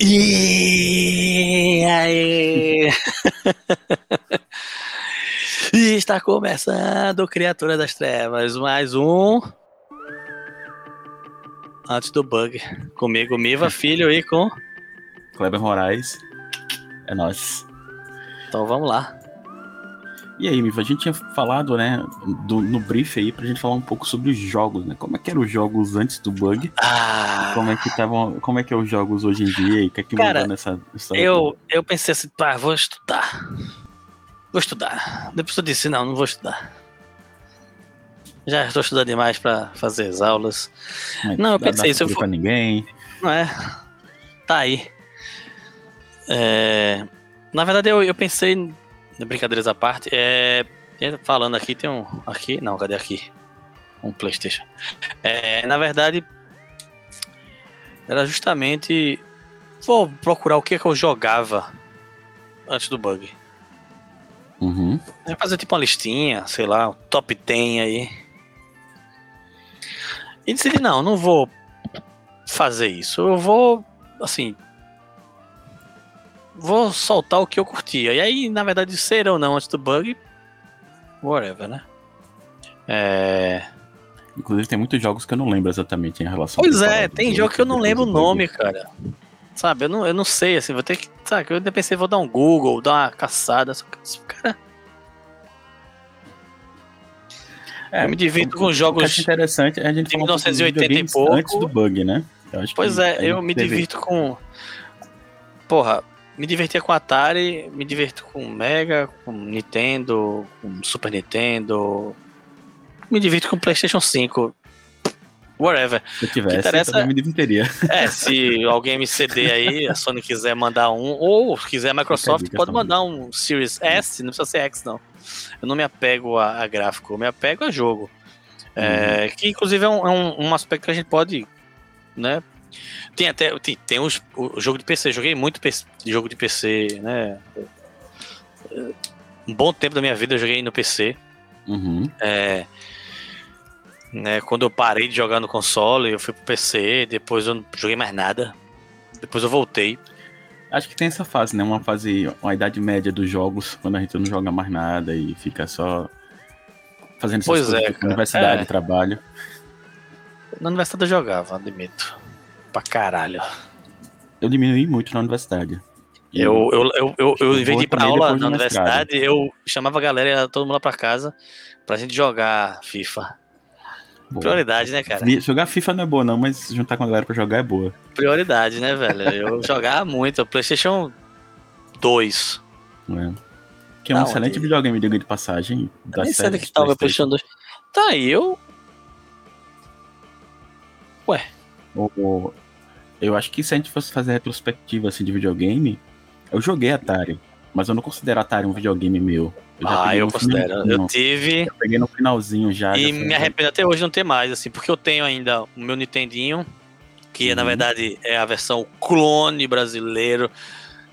E aí? e está começando Criatura das Trevas, mais um antes do bug. Comigo, Miva Filho e com Kleber Moraes. É nós. Então vamos lá. E aí, Miva, a gente tinha falado, né, do, no brief aí, pra gente falar um pouco sobre os jogos, né? Como é que eram os jogos antes do bug? Ah, Como é que estavam. Como é que é os jogos hoje em dia? E o que é que Cara, mudou nessa eu, eu pensei assim, pá, vou estudar. Vou estudar. Depois eu disse, não, não vou estudar. Já estou estudando demais pra fazer as aulas. não, eu pensei, se eu for- ninguém. Não é? Tá aí. É, Na verdade, eu, eu pensei, brincadeiras à parte, é, é, falando aqui, tem um. Aqui? Não, cadê aqui? Um PlayStation. É, na verdade, era justamente. Vou procurar o que, é que eu jogava antes do bug. Uhum. É fazer tipo uma listinha, sei lá, um top 10 aí. E decidi, não, não vou fazer isso. Eu vou, assim. Vou soltar o que eu curtia. E aí, na verdade, ser ou não antes do bug, whatever, né? É... Inclusive, tem muitos jogos que eu não lembro exatamente em relação Pois é, tem jogo que eu não lembro o nome, cara. Sabe, eu não, eu não sei, assim, vou ter que. Sabe, eu ainda pensei, vou dar um Google, dar uma caçada. Só que, cara, É, eu me divirto com jogos. acho interessante é a gente de falar um pouco dos 1980 e pouco. Antes do bug, né? Eu acho Pois é, eu me divirto com. Porra, me divertia com Atari, me divirto com Mega, com Nintendo, com Super Nintendo. Me divirto com PlayStation 5. Whatever. Se eu tivesse, interessa- eu também me divertiria. É, se alguém me ceder aí, a Sony quiser mandar um, ou quiser a Microsoft, dica, pode mandar um Series S, não precisa ser X, não. Eu não me apego a, a gráfico, eu me apego a jogo. É, que inclusive é, um, é um- um aspecto que a gente pode, né? Tem até tem, tem os, o jogo de PC, joguei muito PC jogo de PC, né? Um bom tempo da minha vida eu joguei no PC. Uhum. É, né, quando eu parei de jogar no console, eu fui pro PC, depois eu não joguei mais nada. Depois eu voltei. Acho que tem essa fase, né? Uma fase, uma idade média dos jogos, quando a gente não joga mais nada e fica só fazendo essas Pois coisas, é, cara. universidade, É. trabalho. Na universidade eu jogava, admito. Pra caralho. Eu diminui muito na universidade. Eu, eu, eu, eu, eu em vez de ir pra aula na universidade, eu chamava a galera, todo mundo lá pra casa, pra gente jogar FIFA. Boa. Prioridade, né, cara? Jogar FIFA não é boa, não, mas juntar com a galera pra jogar é boa. Prioridade, né, velho? Eu jogava muito. PlayStation 2. Né? Que é um Não, excelente de- videogame, diga de passagem. Da Nem série onde que tá o meu PlayStation. PlayStation 2. Tá aí, eu. O- o- Eu acho que se a gente fosse fazer retrospectiva assim, de videogame, eu joguei Atari, mas eu não considero Atari um videogame meu. já Ah, eu considero. Eu tive. Eu peguei no finalzinho já. E já me arrependo até hoje não ter mais, assim, porque eu tenho ainda o meu Nintendinho, que na Uhum. verdade é a versão clone brasileiro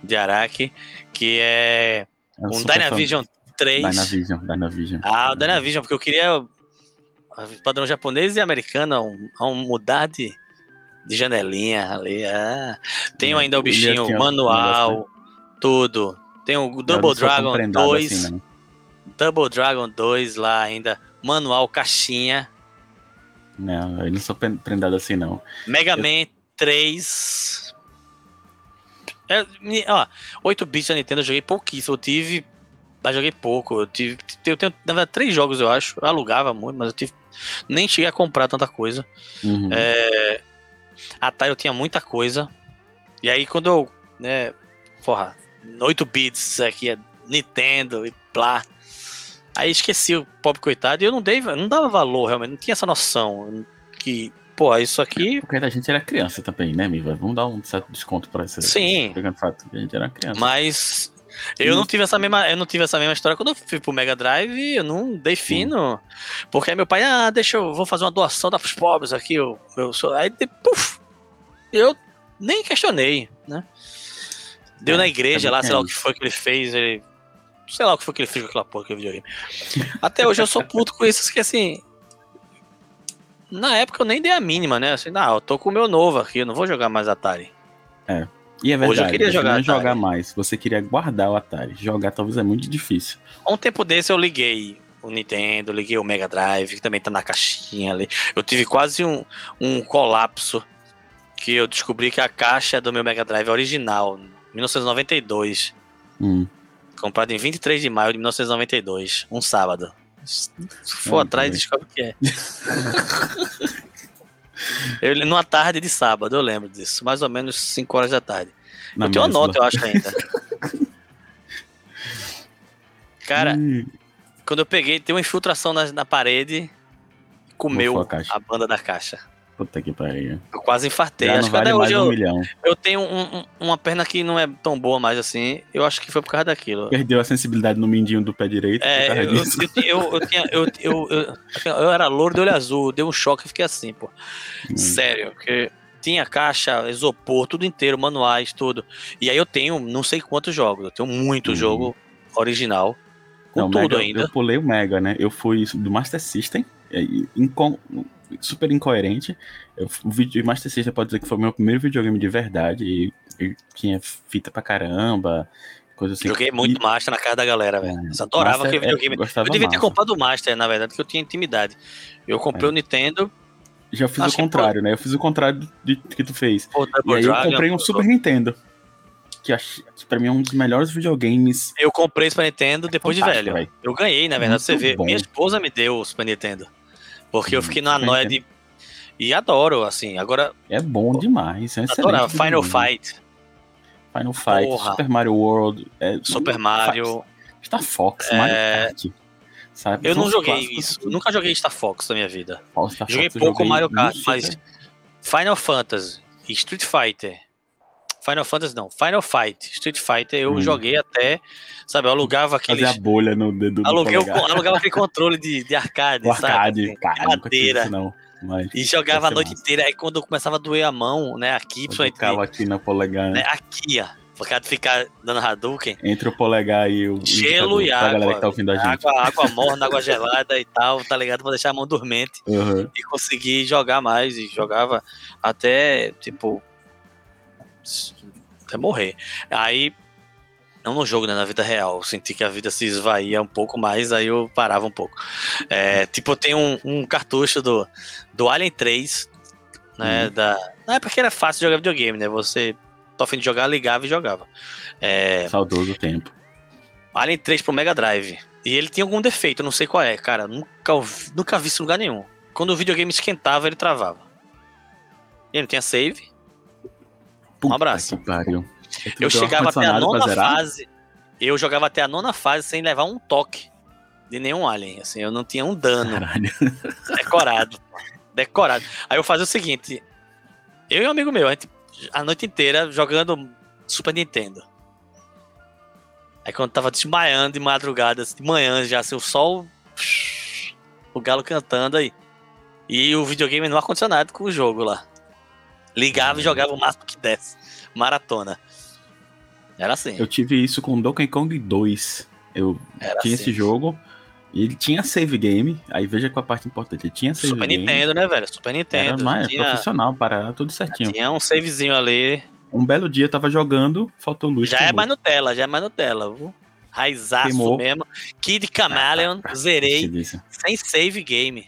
de Araki, que é eu um sou fã Dynavision 3. Dynavision, Dynavision. Ah, o Dynavision, porque eu queria padrão japonês e americano, um, um mudar de, de janelinha ali. Ah. Tenho É, ainda o ele bichinho, tinha um manual, tudo. Tem o Double Dragon prendado 2. assim, não. Double Dragon 2 lá ainda, manual, caixinha, Não, eu não sou prendado assim, não. Mega Eu- Man 3. É, ó, 8 bits da Nintendo eu joguei pouquíssimo, eu tive, mas joguei pouco, eu tive, eu tenho, na verdade, três jogos eu acho, eu alugava muito, mas eu tive, nem cheguei a comprar tanta coisa. Uhum. É, Atari eu tinha muita coisa, e aí quando eu, né, porra, 8 bits aqui é Nintendo e blá, aí esqueci o pobre coitado e eu não dei, não dava valor realmente, não tinha essa noção que, pô, isso aqui Porque a gente era criança também, né, Miva? Vamos dar um certo desconto pra essa. Sim. Pegando fato que a gente era criança. Mas eu não tive essa mesma, eu não tive essa mesma história quando eu fui pro Mega Drive, eu não dei fino. Porque aí meu pai, ah, deixa eu vou fazer uma doação para os pobres aqui, eu, eu sou, aí puf, eu nem questionei, né? Deu É, na igreja também lá, sei lá o que foi que ele fez, ele sei lá o que foi que ele fez com aquela porra que videogame. Até hoje eu sou puto com isso, que assim, na época eu nem dei a mínima, né? Assim, não, eu tô com o meu novo aqui, eu não vou jogar mais Atari. É. E é verdade, Hoje eu queria você jogar não é jogar mais, você queria guardar o Atari. Jogar talvez é muito difícil. Há um tempo desse eu liguei o Nintendo, liguei o Mega Drive, que também tá na caixinha ali. Eu tive quase um, um colapso que eu descobri que a caixa do meu Mega Drive é original, 1992, Hum. comprado em 23 de maio de 1992, um sábado. Se for atrás, também. descobre o que é. eu, numa tarde de sábado, eu lembro disso, mais ou menos 5 horas da tarde. Na eu tenho uma nota, eu acho ainda. Cara, Hum, Quando eu peguei, tem uma infiltração na, na parede, comeu a a banda da caixa. Puta que pariu. Eu quase infartei. Já acho que vale até hoje um eu, milhão. eu tenho um- um- uma perna que não é tão boa mais assim. Eu acho que foi por causa daquilo. Perdeu a sensibilidade no mindinho do pé direito É, eu, eu, eu, eu tinha. Eu, eu, eu, eu era louro de olho azul, deu um choque e fiquei assim, pô. Hum. Sério, porque tinha caixa, isopor, tudo inteiro, manuais, tudo. E aí eu tenho não sei quantos jogos, eu tenho muito Uhum. jogo original. Com Não, tudo Mega, ainda. Eu pulei o Mega, né? Eu fui do Master System, aí, incon- super incoerente. Eu, o vídeo Master System pode dizer que foi o meu primeiro videogame de verdade. E, e tinha fita pra caramba, coisa assim. Joguei muito E- Master na casa da galera, velho. É, Eu adorava Master aquele é- videogame. gostava Eu devia ter comprado o Master, na verdade, porque eu tinha intimidade. Eu comprei É. o Nintendo, Já fiz o que, contrário, né? Eu fiz o contrário de, que tu fez. o E aí eu comprei um Super Nintendo. Que, ach, que pra mim é um dos melhores videogames. Eu comprei o Super Nintendo depois de velho. velho. Eu ganhei, na verdade, Muito você vê. bom. Minha esposa me deu o Super Nintendo. Porque eu Hum, fiquei numa Super noia de. E adoro, assim. Agora, É bom demais. É excelente Final. Fight, Final Fight, Porra. Super Mario World. É, Super Mario. Star Fox, É, Mario Kart. Sabe? Eu não joguei isso. Nunca joguei Star Fox na minha vida. Star Joguei Fox eu pouco Mario no Kart, mas Final Fantasy Street Fighter. Final Fantasy não, Final Fight, Street Fighter eu Hum. joguei até, sabe, eu alugava Fazer aqueles a bolha no dedo do aluguei polegar. alugava aquele controle de, de arcade, O arcade, sabe? cara, de nunca tive madeira. isso não. Mas E jogava a noite massa. inteira, aí quando começava a doer a mão, né, aqui, eu principalmente, ficava aqui na polegar, né, aqui, ó, por causa de ficar dando Hadouken, entre o polegar e o gelo e água, galera que tá ouvindo a gente. água, água morna, água gelada e tal, tá ligado? Pra deixar a mão dormente. Uhum. e consegui jogar mais e jogava até tipo até morrer. Aí não no jogo, né, na vida real, eu senti que a vida se esvaía um pouco mais, aí eu parava um pouco. É, tipo, eu tenho um, um cartucho do, do Alien 3, né, Uhum. da... Não é porque era fácil jogar videogame, né, você tô a fim de jogar, ligava e jogava. É, Saudoso tempo. Alien 3 pro Mega Drive. E ele tinha algum defeito, não sei qual é, cara. Nunca, nunca vi isso em lugar nenhum. Quando o videogame esquentava, ele travava. E ele não tinha save. Puta abraço. que pariu. É Eu chegava até a nona fase. Eu jogava até a nona fase sem levar um toque de nenhum alien. Assim, eu não tinha um dano Caralho. decorado. decorado. Aí eu fazia o seguinte: eu e um amigo meu, a, gente, a noite inteira jogando Super Nintendo. Aí quando tava desmaiando de madrugada, assim, de manhã já, assim, o sol. O galo cantando aí. E o videogame no ar-condicionado com o jogo lá. Ligava e jogava o máximo que desse. Maratona. Era assim. Eu tive isso com Donkey Kong 2. Eu Era tinha assim. esse jogo. E ele tinha save game. Aí veja com a parte importante. Ele tinha save Super game. Nintendo, né, velho? Super Era Nintendo. mais tinha, profissional, para tudo certinho. tinha um savezinho ali. Um belo dia eu tava jogando, faltou luz. Já é queimou. mais Nutella, já é mais Nutella. viu? Raizaço Queimou. mesmo. Kid Chameleon, Se zerei disse. sem save game.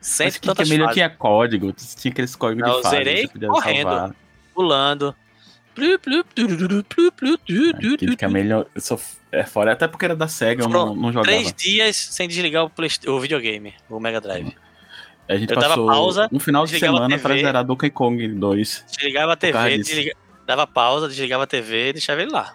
Sem Mas que tantas Camellia fases, tinha código, tinha aqueles códigos Não, de eu fase, zerei você podia correndo. salvar. pulando. Plu, plu, plu, tu. Camellia eu sou é fora, até porque era da SEGA, eu não, não jogava. Três dias sem desligar o, Play- o videogame, o Mega Drive. A gente eu dava passou pausa, um final de semana pra zerar Donkey Kong 2. Desligava a TV, desliga- dava pausa, desligava a TV e deixava ele lá.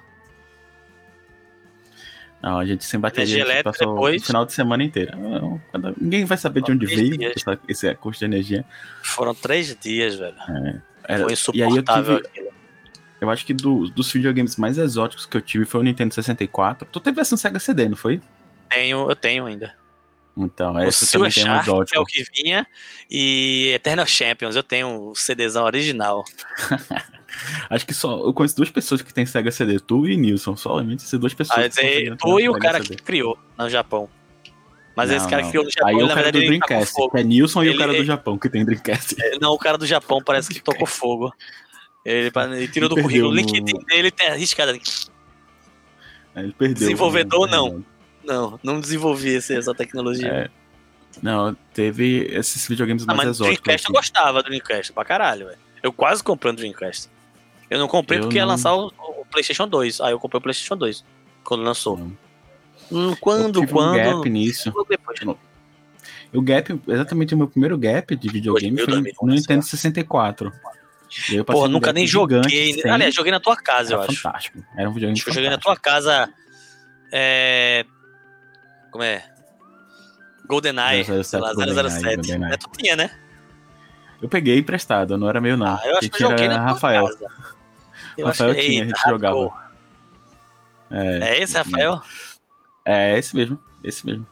Não, a gente sem bateria, Energia a gente passou depois. o final de semana inteiro. Não, cada- Ninguém vai saber de onde veio essa, esse custo de energia. Foram três dias, velho. Era- Foi aí eu insuportável tive, aquilo. eu acho que do- dos videogames mais exóticos que eu tive foi o Nintendo 64. Tu teve versão Sega CD, não foi? Tenho, eu tenho ainda. Então, o esse também tem um que é exótico. o que vinha, e Eternal Champions, eu tenho o CDzão original. Acho que só eu conheço duas pessoas que têm Sega CD, tu e Nilson, somente essas duas pessoas. Aí, que conseguiram Ah, tu e o cara CD. que criou no Japão. Mas Não, esse cara não. que criou no Japão, Aí ele, o na cara do verdade, tacou Dreamcast, que é Nilson e Ele- o cara do ele- Japão que tem Dreamcast. Não, o cara do Japão parece que tocou fogo. Ele, ele tirou do currículo. O LinkedIn dele tem arriscado. Ele perdeu. Desenvolvedor, né? não. Não, não desenvolvi essa tecnologia. É, Não, teve esses videogames ah, mais mas exóticos. Dreamcast eu assim. gostava do Dreamcast, pra caralho, velho. Eu quase comprei um Dreamcast. Eu não comprei Eu porque ia não- lançar o, o PlayStation 2. Aí eu comprei o PlayStation 2 quando lançou. Não. Hum, quando, eu quando? um gap nisso. Depois. O gap, exatamente o meu primeiro gap de videogame 2000, foi 2011, no Nintendo 64. E aí eu Porra, nunca nem joguei. sem- Aliás, joguei na tua casa, eu era acho. fantástico. Era um videogame Acho que eu joguei na tua casa. É. Como é? GoldenEye. 007, sei lá, GoldenEye, 007. GoldenEye. É, tu tinha, né? Eu peguei emprestado, não era meu não. Ah, eu acho que eu joguei na tua Rafael. casa. Eu Rafael que... tinha, a gente Eita, jogava. É, É esse, Rafael? é esse mesmo, esse mesmo.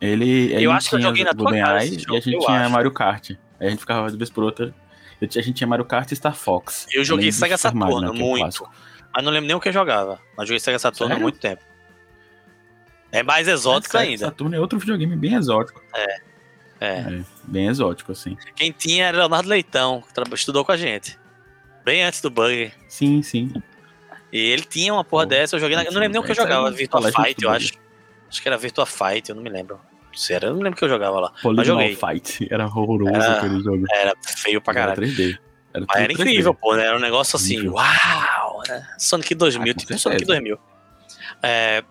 Ele, Eu acho que eu joguei na tua casa e jogo, a gente tinha acho. Mario Kart. Aí a gente ficava de vez por outra. Eu A gente tinha Mario Kart e Star Fox. Eu joguei Sega Mario, Saturno, né, é muito. Mas não lembro nem o que eu jogava. Mas joguei Sega Saturno há Sério? muito tempo. É mais exótico É, ainda. Saturno é outro videogame bem exótico. É. É, bem exótico, assim. Quem tinha era Leonardo Leitão, que estudou com a gente. Bem antes do bug. Sim, sim. E ele tinha uma porra Pô, dessa, eu joguei na... Eu não lembro nem o que eu jogava. Virtua Fight, eu acho. Acho que era Virtua Fight, eu não me lembro. Sério, eu não lembro o que eu jogava lá. Polygonal joguei. Fight. Era horroroso Era- aquele jogo. Era feio pra Era caralho. 3D. Era, Mas era tudo 3D. incrível, pô, né? Era um negócio assim, Incrível. uau! Né? Sonic 2000, Ah, tipo Sonic certeza. 2000. É,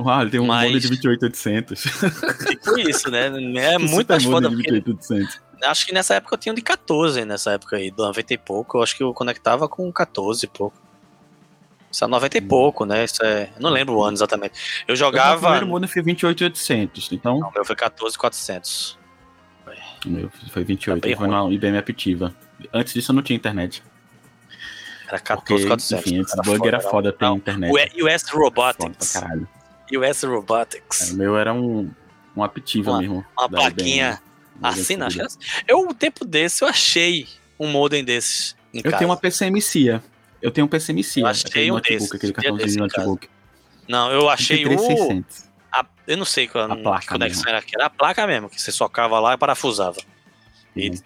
Uau, ele tem um Mas- de 28800. tipo isso, né? É muito mais foda. modem de porque 28800. Acho que nessa época eu tinha um de 14, nessa época aí, do 90 e pouco. Eu acho que eu conectava com 14 e pouco. Isso é 90 e Hum. pouco, né? Isso é. Eu não lembro o ano exatamente. Eu O jogava. primeiro modem foi 28800. Então, Não, o meu foi 14,400. o meu foi 28. Tá foi na IBM Aptiva. Antes disso eu não tinha internet. Era Porque, 14,400. enfim, Era bug era não. foda ter Não, internet. O US Foda pra Robotics. caralho. US É, Robotics. o meu era um, um Aptiva Uma- mesmo. Uma plaquinha IBM, assim, que era- Eu, um tempo desse, eu achei um modem desses. Em Eu casa. tenho uma PCM CIA. Eu tenho um PCM CIA. Eu achei um notebook, desses, aquele cartãozinho de notebook. Não, eu achei o. 33600. a- eu não sei qual A placa que conexão mesmo. era aquela. Era a placa mesmo, que você socava lá e parafusava. E Uhum.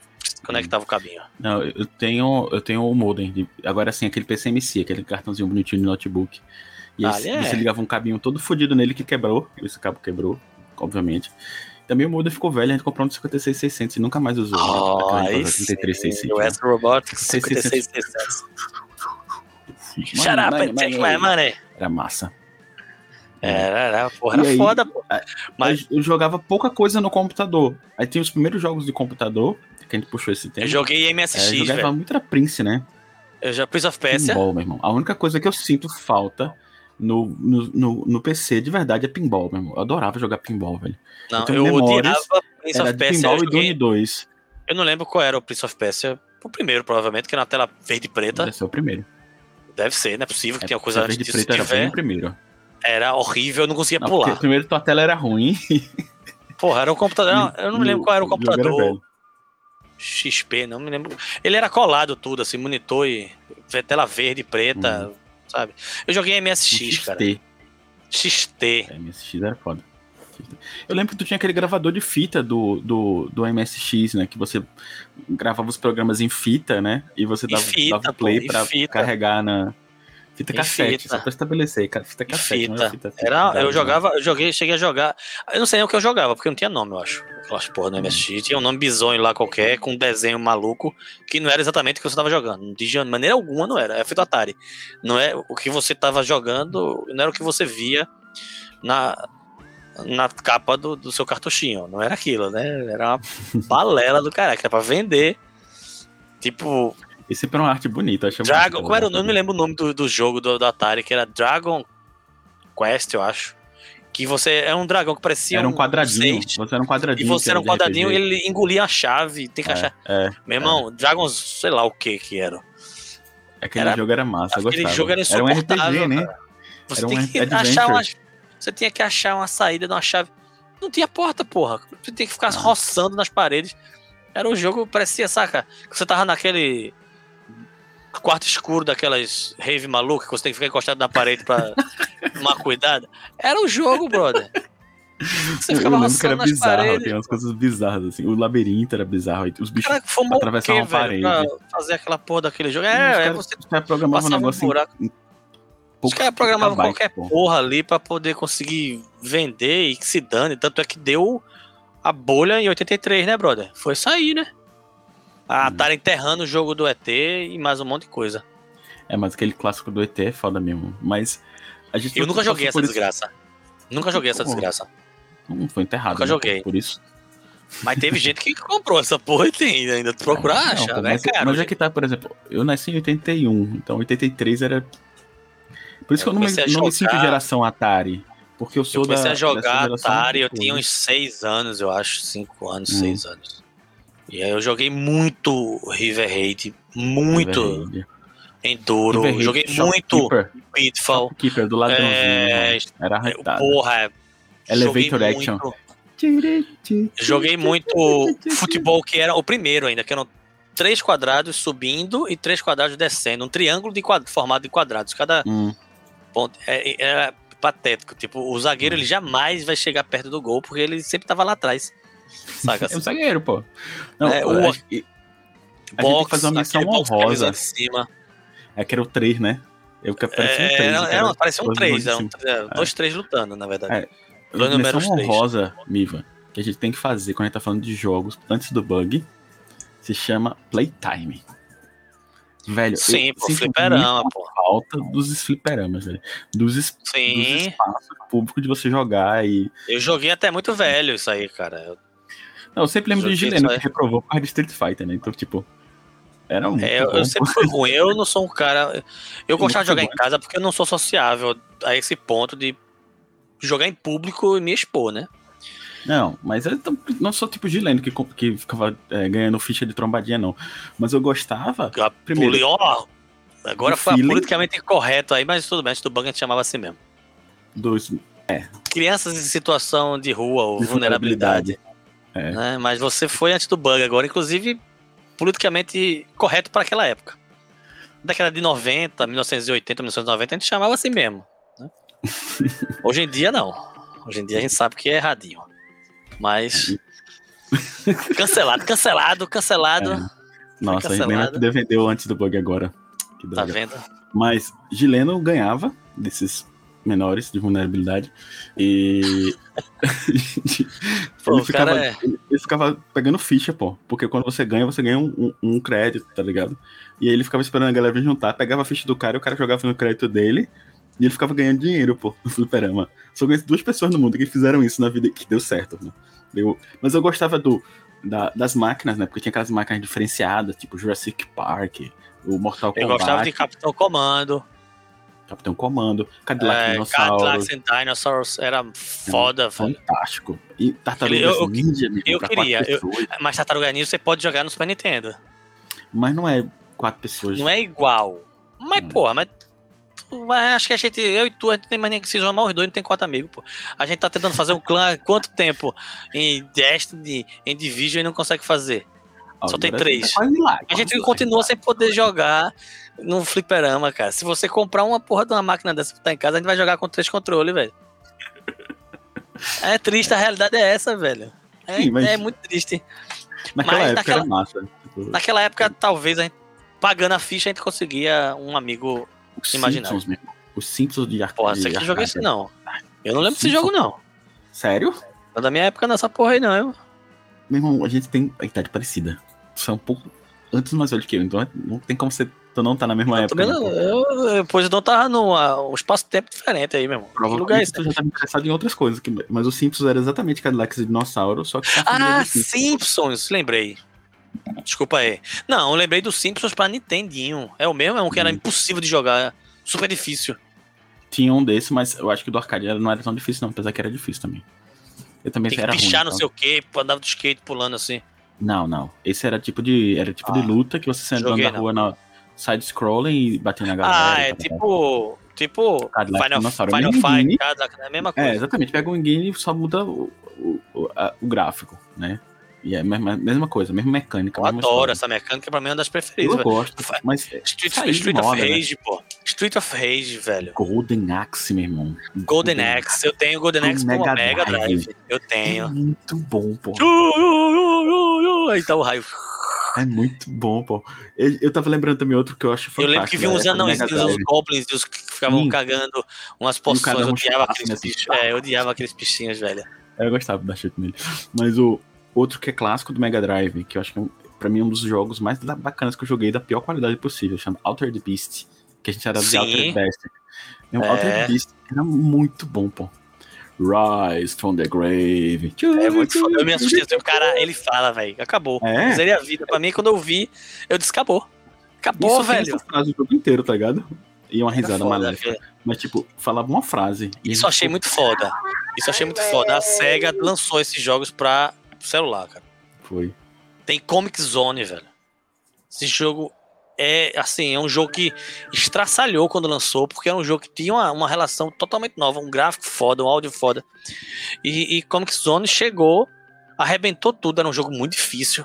conectava o cabinho. Não, eu tenho, eu tenho o modem. de- agora sim, aquele PCMC, aquele cartãozinho bonitinho de notebook. E Ah, esse, é. você ligava um cabinho todo fodido nele que quebrou. Esse cabo quebrou, obviamente. Também o modem ficou velho, a gente comprou um de 56600 e nunca mais usou. né? Oh, Aquela aí coisa, sim, 33600. US Robotics 5600. 56,600. Mano, Shut up mano, and take my money. Era massa. Era, era, porra, era aí, foda, pô. Mas eu jogava pouca coisa no computador. Aí tem os primeiros jogos de computador, que a gente puxou esse tema. eu joguei É, MSX, eu jogava velho. muito era Prince, né? Eu já Prince of Persia. Pinball, meu irmão. A única coisa que eu sinto falta no, no, no, PC de verdade é pinball, meu irmão. Eu adorava jogar pinball, velho. Não, eu eu odiava Prince Era of Persia. pinball Eu, e Dune joguei, 2. eu não lembro qual era o Prince of Persia. O primeiro, provavelmente, que era na tela verde e preta. Esse é o primeiro. Deve ser, não é possível que É, tenha coisa antes verde disso. Preta era tiver, o primeiro. era horrível, eu não conseguia Não, porque pular. primeiro tua tela era ruim. Porra, era um computador. eu não me e lembro qual era o era computador. XP, não me lembro. Ele era colado tudo, assim, monitor e tela verde e preta, Uhum. Sabe? Eu joguei MSX, cara. XT. XT. É, MSX era foda. Eu lembro que tu tinha aquele gravador de fita do, do, do MSX, né? Que você gravava os programas em fita, né? E você dava, fita, dava pô, play em pra fita. carregar na. Fita cassete, fita. só pra estabelecer, cara. Fita cassete, não fita. era fita fita. Era, eu jogava, eu joguei, cheguei a jogar. Eu não sei nem o que eu jogava, porque não tinha nome, eu acho. Aquelas porra no MSX. Tinha um nome bizonho lá qualquer, com um desenho maluco, que não era exatamente o que você tava jogando. De maneira alguma não era. É feito Atari. Não é o que você tava jogando, não era o que você via na, na capa do, do seu cartuchinho. Não era aquilo, né? Era uma balela do cara, que era pra vender. Tipo, E sempre era uma arte bonita, eu achei Dragon. Como era o né? nome? Não me lembro o nome do, do jogo do, do Atari, que era Dragon Quest, eu acho. Que você é um dragão que parecia Era um quadradinho. seis, Você era um E quadradinho. você que era um quadradinho, RPG. ele engolia a chave. Tem que achar. É, Meu irmão, Dragons, sei lá o que que era. aquele Era- jogo era massa, eu Aquele gostava. jogo era um insuportável. RPG, né? cara. Você Era um tem que adventure. achar uma. Você tinha que achar uma saída de uma chave. Não tinha porta, porra. Você tinha que ficar Ah. roçando nas paredes. Era um jogo, parecia, saca? Que você tava naquele quarto escuro daquelas rave maluca que você tem que ficar encostado na parede pra tomar cuidado. Era o jogo, brother. Você Eu ficava lembro que era bizarro, paredes. tem umas coisas bizarras, assim. O labirinto era bizarro, os bichos Cara, o quê, atravessavam a parede. pra fazer aquela porra daquele jogo? Os É, é caras- você os caras programavam um um negócio em Os caras programavam qualquer pô. porra ali pra poder conseguir vender e que se dane. Tanto é que deu a bolha em 83, né, brother? Foi sair, né? A Hum. Atari enterrando o jogo do ET e mais um monte de coisa. É, mas aquele clássico do ET é foda mesmo. Mas a gente Eu nunca joguei essa isso- desgraça. Nunca joguei essa Pô. desgraça. Não foi enterrado. Nunca né, joguei. Por isso. Mas teve gente que comprou essa porra e tem ainda. Tu procura, Não, acha, pô, né, mas, cara? mas é que tá, por exemplo, eu nasci em 81, então 83 era. Por isso Eu que eu não me, não sinto geração Atari. Porque eu sou Eu comecei da. a jogar Atari, eu tinha uns 6 anos, eu acho. 5 anos, Hum. 6 anos. E aí eu joguei muito River Raid, muito River Enduro, Raid, River joguei muito Pitfall. Shopkeeper do ladrãozinho. É, né? Era arretado. Porra, Elevator joguei Action. Muito, joguei muito futebol que era o primeiro ainda, que eram três quadrados subindo e três quadrados descendo. Um triângulo de quad... formado de quadrados. Cada Hum, ponto é, é patético. Tipo, o zagueiro ele jamais vai chegar perto do gol, porque ele sempre tava lá atrás. Saca? é um zagueiro, pô. Não, É, o- a gente tem que fazer uma missão box a honrosa. de cima. É que era o 3, né? Eu que parecia um É, 3. era, cara. era, parecia um Dois 3, números eram de cima. é, dois, três lutando, na verdade. É. Dois números honrosa, Miva, que a gente tem que fazer quando a gente tá falando de jogos antes do bug, se chama Playtime. Velho, Sim, pô, fliperama, pô. falta dos fliperamas, velho. Dos, es- dos Sim, espaços públicos de você jogar e... eu joguei até muito velho isso aí, cara. Eu- Não, eu sempre lembro de Joguei Gileno, aí. que reprovou por causa de Street Fighter, né? Então, tipo, era muito É, eu, bom. eu sempre fui ruim. Eu não sou um cara. Eu gostava de jogar em casa porque eu não sou sociável a esse ponto de jogar em público e me expor, né? Não, mas eu não sou tipo Gileno que, que ficava é, ganhando ficha de trombadinha, não. Mas eu gostava... A Primeiro, poli- ó, agora do foi feeling. politicamente incorreto aí, mas tudo bem, antes do banco a gente chamava assim mesmo. Dos, Crianças em situação de rua ou de vulnerabilidade. É. né? Mas você foi antes do bug agora, inclusive politicamente correto para aquela época. Década de 90, 1980, 1990, a gente chamava assim mesmo. né? Hoje em dia, não. Hoje em dia a gente sabe que é erradinho. Mas. Cancelado, cancelado, cancelado. É. Nossa, a gente nem cancelado. o antes do bug agora. Que Tá vendo? Mas Gileno ganhava desses menores de vulnerabilidade. E. Pô, ele, ficava, é- ele, ficava pegando ficha, pô. Porque quando você ganha, você ganha um, um- um crédito, tá ligado? E aí ele ficava esperando a galera vir juntar, pegava a ficha do cara e o cara jogava no crédito dele. E ele ficava ganhando dinheiro, pô, no fliperama. Só conheço duas pessoas no mundo que fizeram isso na vida que deu certo, né? Eu, mas eu gostava do, da- das máquinas, né? Porque tinha aquelas máquinas diferenciadas, tipo Jurassic Park, o Mortal Eu Kombat, gostava de Capitão Comando, Capitão Comando, Cadillac é, Dinossauro. Cadillacs and Dinosaurs, era foda, velho. Fantástico. E Tartarugas Eu- Ninja, eu queria, eu-. Mas Tartaruga Ninja você pode jogar no Super Nintendo. Mas não é quatro pessoas. Não é igual. Mas, Hum. porra, mas. mas acho que a gente, eu e tu, a gente tem mais nem que se chamar os dois, não tem quatro amigos, pô. A gente tá tentando fazer um clã há quanto tempo em Destiny, em Division e não consegue fazer. só tem Agora três. tá quase lá, A gente lá. continua sem poder jogar no fliperama, cara. Se você comprar uma porra de uma máquina dessa que tá em casa, a gente vai jogar com três controles, velho. É triste, a realidade é essa, velho. É, Sim, mas- é muito triste. Naquela mas época naquela- era massa. Naquela época, talvez a gente, pagando a ficha, a gente conseguia um amigo. os imaginável. Simpsons, mesmo. Os Simpsons de ar- Porra, você que arcade. isso não. Eu não lembro desse jogo, não. Sério? Não é da minha época nessa porra aí, não. Eu, Meu irmão, a gente tem a idade parecida. Você é um pouco antes mais velho que eu, então não tem como você tu não tá na mesma eu época. também né, não, eu, pois eu não tava num ah, um espaço-tempo diferente aí, meu irmão. Que lugar é Provavelmente esse? tu já tá interessado em outras coisas. que- Mas o Simpsons era exatamente Cadillacs e Dinossauro, só que família Ah, Simpsons. Lembrei. Desculpa aí. Não, eu lembrei dos Simpsons pra Nintendinho. É o mesmo, é um que era Hum. impossível de jogar. Super difícil. Tinha um desse, mas eu acho que do arcade não era tão difícil, não, apesar que era difícil também. Eu também Tem que era pichar ruim, não então. sei o que, andava do skate pulando assim. Não, não. Esse era tipo de. Era tipo de Ah, luta que você joguei na não. rua na side-scrolling e batendo na galera. Ah, é tal. tipo. Tipo. Cadillac Final, Dinossauro. Final Fight. Cadillac, é a mesma É, coisa. exatamente. Pega o engine e só muda o, o, o, a- o gráfico, né? E é a mesma, mesma coisa, mesma mecânica. Eu mesma adoro história. essa mecânica, pra mim é uma das preferidas. Eu gosto, mas Street, de Street of moda, né? Rage, pô. Street of Rage, velho. Golden Axe, meu irmão. Golden Axe. Eu tenho Golden Axe como Mega Mega Drive. Drive. Eu É tenho. muito bom, pô. Aí tá o raio. É muito bom, pô. Eu, eu tava lembrando também outro que eu acho Eu fantástico. lembro que vi da uns anões, uns goblins e os que ficavam Sim. cagando umas poções. Eu odiava aqueles assim. bichos. É, eu odiava aqueles bichinhos, velho. Eu gostava da chute nele. Mas o outro que é clássico do Mega Drive, que eu acho que é pra mim é um dos jogos mais bacanas que eu joguei da pior qualidade possível, chama Altered Beast. Que a gente era de. Altered Beast. Meu, É. Altered Beast era muito bom, pô. Rise from the grave. É muito foda. Eu me assustei. O cara, ele fala, velho. Acabou. É. Seria a vida. Pra mim, quando eu vi, eu disse, acabou. Acabou, Isso tem velho. essa frase o jogo inteiro, tá ligado? E uma risada maléfica. Mas, tipo, falava uma frase. Isso eu achei muito foda. Isso achei muito foda. A SEGA lançou esses jogos pra celular, cara. Foi. Tem Comic Zone, velho. Esse jogo é, assim, é um jogo que estraçalhou quando lançou, porque era um jogo que tinha uma, uma relação totalmente nova, um gráfico foda, um áudio foda. E, e Comic Zone chegou, arrebentou tudo, era um jogo muito difícil.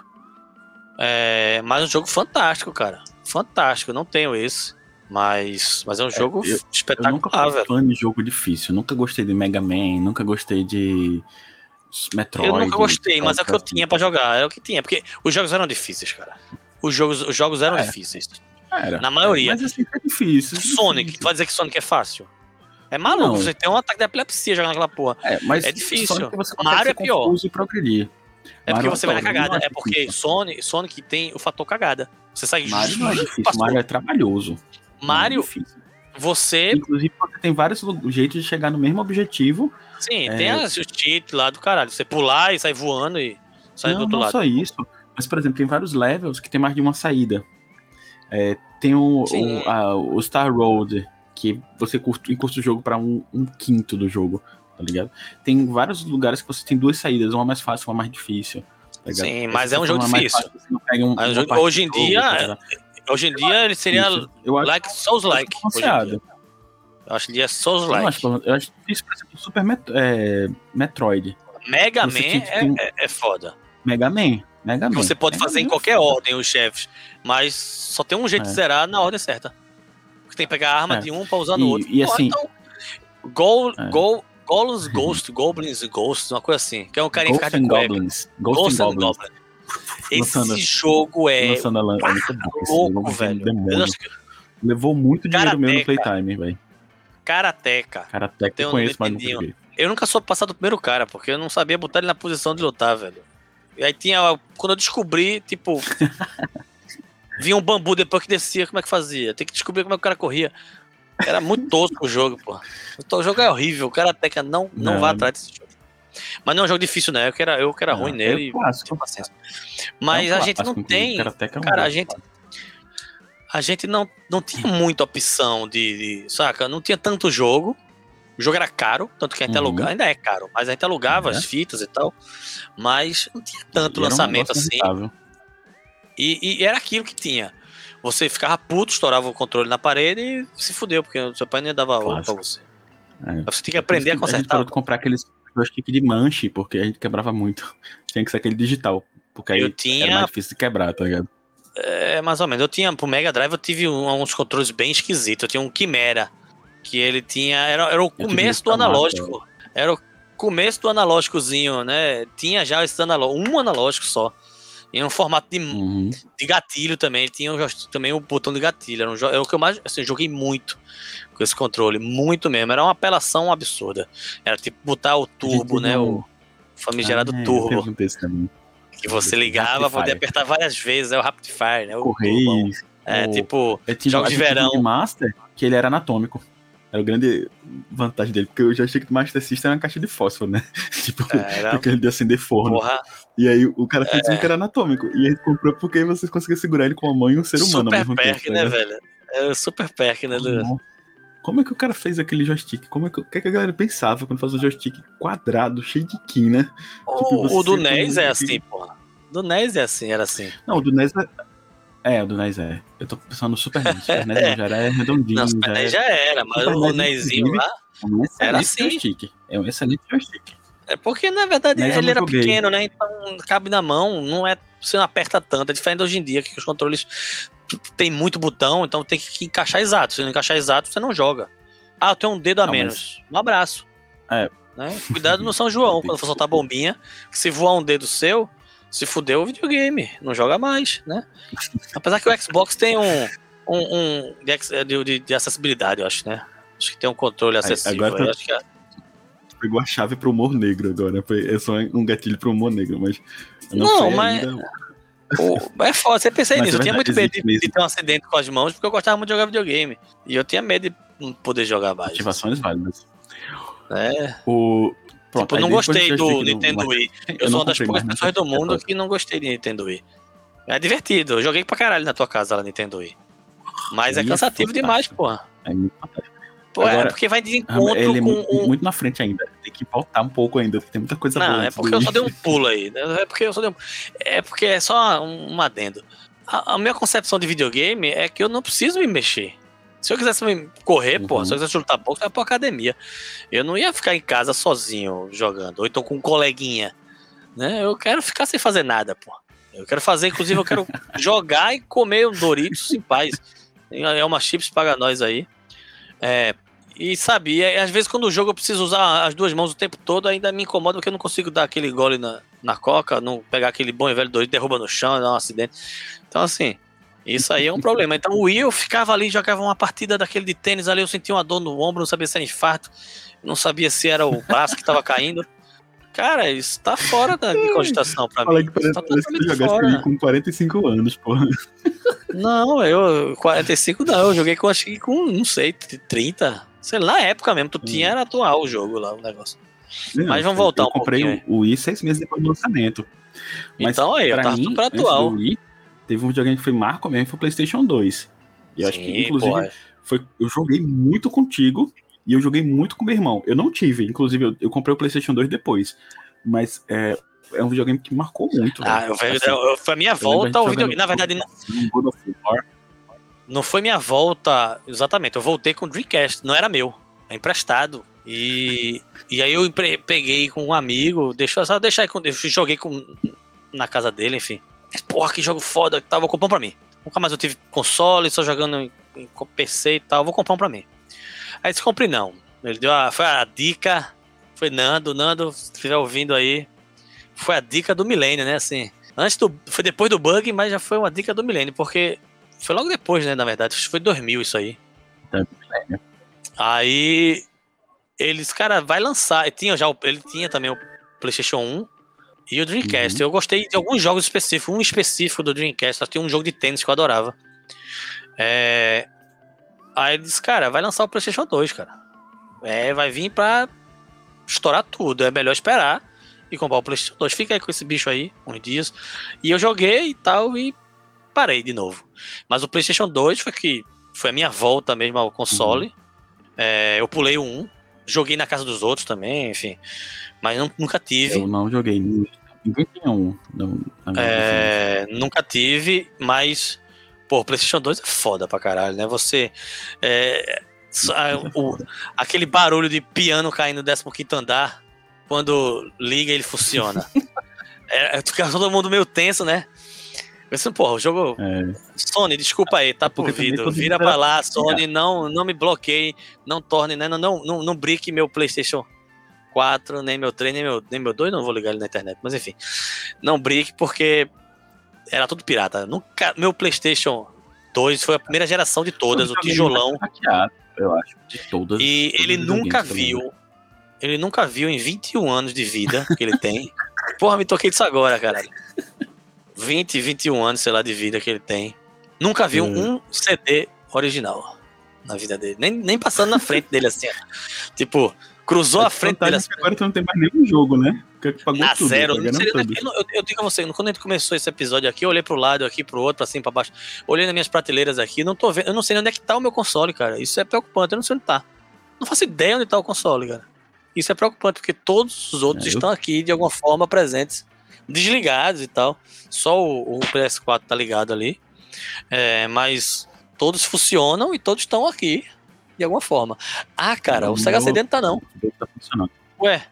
É, mas um jogo fantástico, cara. Fantástico, não tenho esse. Mas, mas é um jogo eu- Eu nunca espetacular, fui fã de jogo difícil. Nunca gostei de Mega Man, nunca gostei de Metroid. Eu nunca gostei, mas é o que eu tinha pra jogar, era o que tinha, porque os jogos eram difíceis, cara. Os jogos, os jogos eram É. difíceis. Era. Na maioria. Mas assim, é difícil. Sonic, tu vai dizer que Sonic é fácil? É maluco, Não. você tem um ataque de epilepsia jogando aquela porra. É, mas É difícil. Mario é pior. É porque Mario você vai na não cagada. acho É porque. Sonic, Sonic tem o fator cagada. Você sai Mario não é difícil, passou. Mario é trabalhoso. Mario, Não é difícil. você. Inclusive, você tem vários jeitos de chegar no mesmo objetivo. Sim, É. tem as- os cheats lá do caralho. Você pular e sair voando e sair do não, outro não lado. só isso. Mas, por exemplo, tem vários levels que tem mais de uma saída. É, tem o, o, a- o Star Road, que você curta, o jogo para um, um quinto do jogo, tá ligado? Tem vários lugares que você tem duas saídas, uma mais fácil, uma mais difícil. Tá? Sim, mas é um jogo difícil. fácil, um- Mas uma hoje- em jogo, dia, tá ligado? Hoje em dia ele seria Isso. Eu acho like Souls like. Eu acho que ele é Souls Eu like. acho, eu acho difícil, por exemplo, Super Met- é, Metroid. Mega Man Você que é, um- é, é foda. Mega Man. Mega Man. você pode Mega fazer em Man é qualquer ordem os chefes. Mas só tem um jeito de É. zerar na ordem certa. Você tem que pegar a arma É. de um pra usar no E- outro. e Pô, assim- então, Gol, É. Gol, Ghost, Goblins Ghosts, uma coisa assim. Que é um em Ghost ficar and de cueca. Goblins. Ghost, Ghost and Goblins. Goblins. Esse Lançando- jogo é Lançando a é louco, velho. que Levou muito dinheiro meu no. Playtime, velho. Karateka. Tem eu conheço, mas não. Eu nunca soube passar do primeiro cara, porque eu não sabia botar ele na posição de lutar, velho. E aí tinha. Quando eu descobri, tipo. vinha um bambu depois que descia, como é que fazia? Tem que descobrir como é que o cara corria. Era muito tosco o jogo, pô. O jogo é horrível. O Karateka não, não, Não. vá atrás desse jogo. Mas não é um jogo difícil, né? Eu que era, eu que era Não, ruim é nele. Mas É um a gente não tem. Karateka é um Cara, a gente, a gente não, não tinha muita opção de, de- Saca? Não tinha tanto jogo. O jogo era caro, tanto que a gente Uhum. alugava. Ainda é caro, mas a gente alugava É. as fitas e tal. Mas não tinha tanto E era um lançamento negócio assim. E, e era aquilo que tinha. Você ficava puto, estourava o controle na parede e se fudeu, porque o seu pai nem dava ouro pra você. É. Você tem que aprender a que A gente consertar. comprar aqueles joystick de manche, porque a gente quebrava muito. Tinha que ser aquele digital. Porque aí Eu era tinha mais difícil de quebrar, tá ligado? É, mais ou menos. Eu tinha, pro Mega Drive, eu tive um- uns controles bem esquisitos. Eu tinha um Chimera, que ele tinha. Era, era o começo do analógico. Era o começo do analógicozinho, né? Tinha já esse analógico, um analógico só. Em um formato de, Uhum. de gatilho também. Ele tinha um também o botão de gatilho. Era, um, era o que eu mais. Assim, eu joguei muito com esse controle. Muito mesmo. Era uma apelação absurda. Era tipo botar o turbo, né? um- O famigerado Ah, é, turbo. um. Que você um ligava, poder apertar várias vezes. É o Rapid Fire, né? O turbão. Correios. É, tipo. Tinha Jogos de verão. um Master, que ele era anatômico. Era a grande vantagem dele, porque eu já achei que o Master System era uma caixa de fósforo, né? tipo, Era, aquele de acender forno. porra, E aí o cara fez um que era anatômico. E ele comprou porque você conseguia segurar ele com a mão e um ser humano ao super mesmo perk, tempo. né, né? velho? É o super perk, né? do- Como- Como é que o cara fez aquele joystick? Como é que, o que, é que a galera pensava quando faz um joystick quadrado, cheio de quina? né? Tipo, O, do NES é assim, porra. Do NES é assim, era assim. Não, o do NES é. É, o do NES é. Eu tô pensando no Super NES. O Super NES É. já era redondinho. Não, Super já NES era já era, mas Super o NESinho inclusive, lá um era assim. joystick. É um excelente joystick. É porque, na verdade, Mas ele era joguei. pequeno, né? Então cabe na mão, não é. Você não aperta tanto. É diferente hoje em dia, que os controles tem muito botão, então tem que encaixar exato. Se não encaixar exato, você não joga. Ah, eu tenho um dedo a Não, menos. Um abraço. É. Né? Cuidado no São João, quando for soltar bombinha, se voar um dedo seu, se fudeu o videogame. Não joga mais, né? Apesar que o Xbox tem um. um, um de, de, de- de acessibilidade, eu acho, né? Acho que tem um controle acessível. agora tá- é- Pegou a chave pro humor negro agora. É só um gatilho pro humor negro, mas. Não, sei mas- ainda- O- É foda, você pensei Mas nisso. é eu tinha muito medo de, de ter um acidente com as mãos, porque eu gostava muito de jogar videogame. E eu tinha medo de não poder jogar mais. Ativações válidas. É, O. Pronto, tipo, não gostei do Nintendo não- Wii. Eu, Eu, sou uma das poucas mais pessoas do mundo que não gostei de Nintendo Wii. É divertido, eu joguei pra caralho na tua casa lá, Nintendo Wii. Mas é é cansativo demais, fantástico. porra. É muito fantástico. Pô, é Agora, porque vai de encontro Ele é com muito, um. muito na frente ainda. Tem que voltar um pouco ainda. Tem muita coisa. Não, é antes porque do eu só dei um pulo aí. né? É porque eu só dei um... É porque é só um, um adendo. A, a minha concepção de videogame é que eu não preciso me mexer. Se eu quisesse correr, pô, Uhum. se eu quisesse lutar pouco, eu ia pra academia. Eu não ia ficar em casa sozinho jogando, ou então com um coleguinha. Né? Eu quero ficar sem fazer nada, pô. Eu quero fazer, inclusive, eu quero jogar e comer um Doritos em paz. É uma chips paga nós aí. É, e sabe, e às vezes quando o jogo eu preciso usar as duas mãos o tempo todo, ainda me incomoda porque eu não consigo dar aquele gole na, na coca, não pegar aquele bom e velho Doritos, derruba no chão, dá um acidente. Então, assim, isso aí é um problema. Então, o eu ficava ali, jogava uma partida daquele de tênis ali, eu sentia uma dor no ombro, não sabia se era infarto, não sabia se era o braço que tava caindo. Cara, isso tá fora da cogitação pra Fala mim. que parece, Tá parece que tu. Wii com 45 anos, porra. Não, eu 45 não, eu joguei com acho que com, não sei, 30. Sei lá, na época mesmo, tu tinha era atual o jogo lá, o negócio. Mas vamos eu- voltar Eu um comprei pouquinho o Wii seis meses depois do lançamento. Mas então aí, eu pra tava mim, antes atual. Wii, teve um videogame que foi marco mesmo, foi o PlayStation 2. E eu acho que, Sim, inclusive, pô, é. foi, eu joguei muito contigo e eu joguei muito com meu irmão. Eu não tive, inclusive, eu, eu comprei o PlayStation 2 depois. Mas é, é um videogame que marcou muito. Ah, velho. eu, vejo- Assim, eu- eu- foi a minha volta ao videogame. Na verdade, não, não foi minha volta, exatamente. Eu voltei com o Dreamcast, não era meu, é emprestado. E, e aí eu peguei com um amigo, deixou só deixar aí com, eu joguei com, na casa dele, enfim. Porra, que jogo foda, que tal, vou comprar um pra mim. Nunca mais eu tive console, só jogando em, em PC e tal, vou comprar um pra mim. Aí disse, compre não. Ele deu a, foi a dica, foi Nando, Nando, se estiver ouvindo aí, foi a dica do milênio, né, assim. Antes do, foi depois do bug, mas já foi uma dica do milênio, porque foi logo depois, né, na verdade, foi 2000 isso aí. Aí eles, cara, vai lançar. Ele tinha, já, ele tinha também o PlayStation 1 e o Dreamcast. Eu gostei de alguns jogos específicos, um específico do Dreamcast. Só tinha um jogo de tênis que eu adorava. É, Aí ele disse, cara, vai lançar o PlayStation 2, cara. É, vai vir pra estourar tudo. É melhor esperar e comprar o PlayStation 2. Fica aí com esse bicho aí, uns dias. E eu joguei e tal, e parei de novo. Mas o PlayStation 2 foi que foi a minha volta mesmo ao console. É, eu pulei o 1, joguei na casa dos outros também, enfim. Mas não- nunca tive. Eu não joguei. Ninguém tinha um. Não, É, nunca tive, mas. Pô, o PlayStation 2 é foda pra caralho, né? Você. é, o- aquele barulho de piano caindo no 15 andar, quando liga ele funciona. é, fica todo mundo meio tenso, né? Disse, porra, o jogo. É, Sony, desculpa aí, tá por Porque também vida. Vira pra lá, Sony, não, não me bloqueie, não torne, né? Não, não, não, não brique meu PlayStation 4, nem meu 3, nem meu, nem meu 2, não vou ligar ele na internet, mas enfim. Não brique, porque era tudo pirata. Nunca, meu PlayStation 2 foi a primeira geração de todas, o tijolão. mais hackeado, eu acho. De todas. E ele nunca menos. viu. Ele nunca viu em 21 anos de vida que ele tem. Porra, me toquei disso agora, caralho. 20, 21 anos, sei lá, de vida que ele tem. Nunca viu Hum. um CD original na vida dele. Nem, nem passando na frente dele assim. Tipo, cruzou a frente dele assim. É Agora tu não tem mais nenhum jogo, né? Porque tu pagou Na tudo, zero. tá Não ganhando seria- tudo. eu, eu, digo a você, quando a gente começou esse episódio aqui, eu olhei pro lado, aqui pro outro, pra cima, pra baixo. Olhei nas minhas prateleiras aqui, não tô vendo, eu não sei onde é que tá o meu console, cara. Isso é preocupante, eu não sei onde tá. Não faço ideia onde tá o console, cara. Isso é preocupante, porque todos os outros É, eu- estão aqui de alguma forma presentes, desligados e tal. Só o, o PS4 tá ligado ali. É, mas todos funcionam e todos estão aqui de alguma forma. Ah, cara, Não, o Sega. CD não tá não. O tá funcionando. Ué,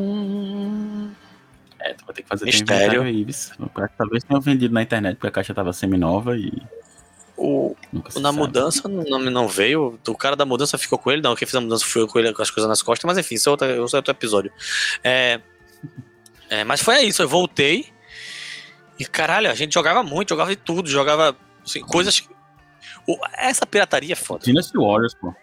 Hum. É, tu vai ter que fazer Mistério. aí, Talvez tenha vendido na internet porque a caixa tava semi-nova e O, na sabe. mudança não, não veio. O cara da mudança ficou com ele. Não, quem fez a mudança foi eu com ele com as coisas nas costas. Mas enfim, isso é outro, isso é outro episódio. É, é, mas foi isso. Eu voltei. E caralho, a gente jogava muito, jogava de tudo. Jogava assim, coisas. essa pirataria é foda. Dynasty Warriors, pô.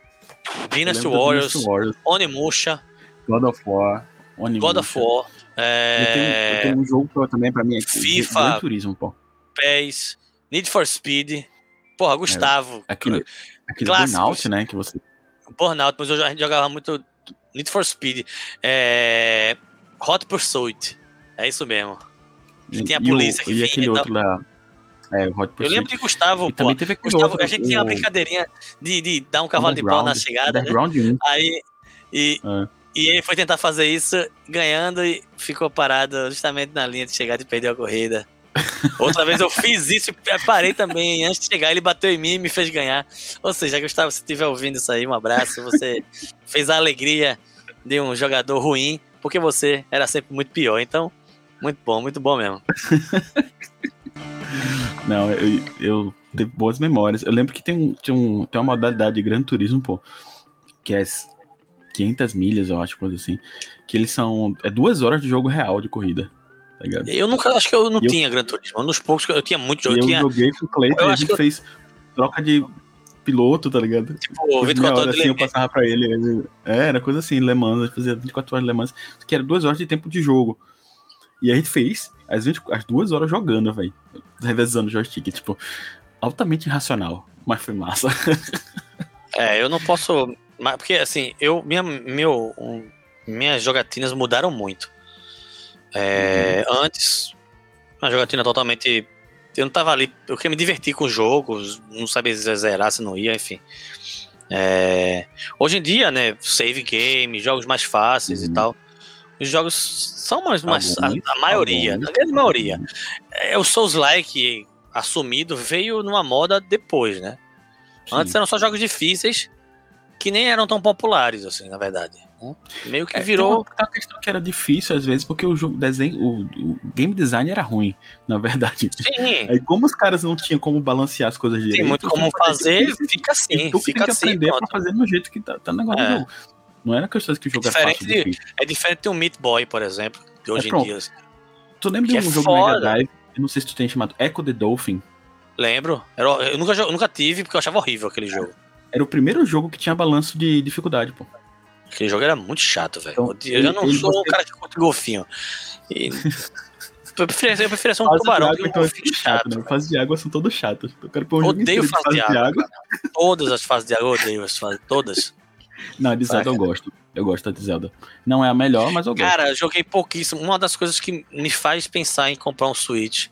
Dynasty Warriors, Warriors, Onimusha, God of War, Onimusha. God of War, Eu tenho, eu é, tenho um jogo eu também, pra mim, é FIFA. Gran Turismo, pô. PES, Need for Speed. Porra, Gustavo. Aquele, aquele Clássicos. Burnout, né, que você... Burnout, mas eu, a gente jogava muito Need for Speed. É, Hot Pursuit. É isso mesmo. Que tem a e o- polícia que E vinha aquele e outro da... É, o Hot Eu lembro de Gustavo, E pô. Gustavo, outro, a gente tinha uma o brincadeirinha de, de dar um cavalo de pau na chegada, né? Underground 1. Aí. E, É. e ele foi tentar fazer isso ganhando e ficou parado justamente na linha de chegada e perdeu a corrida. Outra vez eu fiz isso e parei também. Antes de chegar, ele bateu em mim e me fez ganhar. Ou seja, Gustavo, se estiver ouvindo isso aí, um abraço. Você fez a alegria de um jogador ruim, porque você era sempre muito pior. Então, muito bom, muito bom mesmo. Não, eu, eu tenho boas memórias. Eu lembro que tem, um, tem, um, tem uma modalidade de Gran Turismo, pô, que é as 500 milhas, eu acho, coisa assim. Que eles são. É duas horas de jogo real de corrida, tá ligado? Eu nunca, acho que eu não eu- tinha Gran Turismo. Nos poucos que eu tinha muito jogo. eu Eu tinha, joguei com o Cleiton eu e a gente fez troca de piloto, tá ligado? tipo, Por 24 meia hora horas de assim, eu passava pra ele. ele- É, era coisa assim, Le Mans, fazia 24 horas de Le Mans, que era duas horas de tempo de jogo. E a gente fez as, 20, as duas horas jogando, velho. Revezando o joystick, tipo, altamente irracional, mas foi massa. É, eu não posso. mas- Porque assim, eu. Minha, meu, um, minhas jogatinas mudaram muito. É, Antes, uma jogatina totalmente. Eu não tava ali. Eu queria me divertir com os jogos, não sabia se zerar, se não ia, enfim. É, hoje em dia, né? Save game, jogos mais fáceis e Uhum. tal. Os jogos são mais. mais a, a maioria, a grande maioria. É, o Souls-like assumido veio numa moda depois, né? Antes eram só jogos difíceis que nem eram tão populares, assim, na verdade. Né? Meio que É, virou. Tem uma, questão que era difícil às vezes, porque o jogo desenho, o, o game design era ruim, na verdade. Sim, Aí, como os caras não tinham como balancear as coisas direito, tem muito como fazer, difícil, fica assim, tu fica tem que assim. aprender pronto. pra fazer no jeito que tá, tá no negócio É. do jogo. Não era questão de que o jogo era Diferente fácil de-. É diferente de um Meat Boy, por exemplo, de hoje em pronto. dia. assim. Tu lembra que de um é jogo foda. Mega Drive, eu não sei se tu tem chamado Echo the Dolphin? Lembro. Era- eu nunca, jo- nunca tive porque eu achava horrível aquele jogo. Era o primeiro jogo que tinha balanço de dificuldade, pô. Aquele jogo era muito chato, velho. Então, eu, não sou um cara que curte golfinho. E- eu, preferia, eu preferia ser um Fase tubarão água, que um então é golfinho chato, chato. né? Fases de água são todas chatas. Eu quero pôr um Odeio de fase de fase água. Todas as fases de água eu odeio as fases, todas. Não, de Zelda eu gosto. Eu gosto de Zelda. Não é a melhor, mas eu gosto. Cara, joguei pouquíssimo. Uma das coisas que me faz pensar em comprar um Switch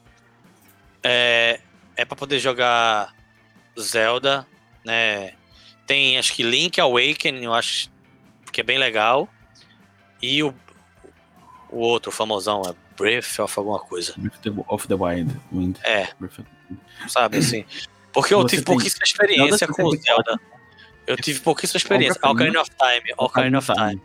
é, é para poder jogar Zelda, né? Tem acho que Link Awakening, eu acho que é bem legal. E o, o outro famosão é Breath of alguma coisa. Breath of the- Wild. Wind. É, sabe assim. Porque eu Você tive pouquíssima experiência com o 64. Zelda. Eu tive pouquíssima experiência. Ocarina- Ocarina of Time, Ocarina of Time.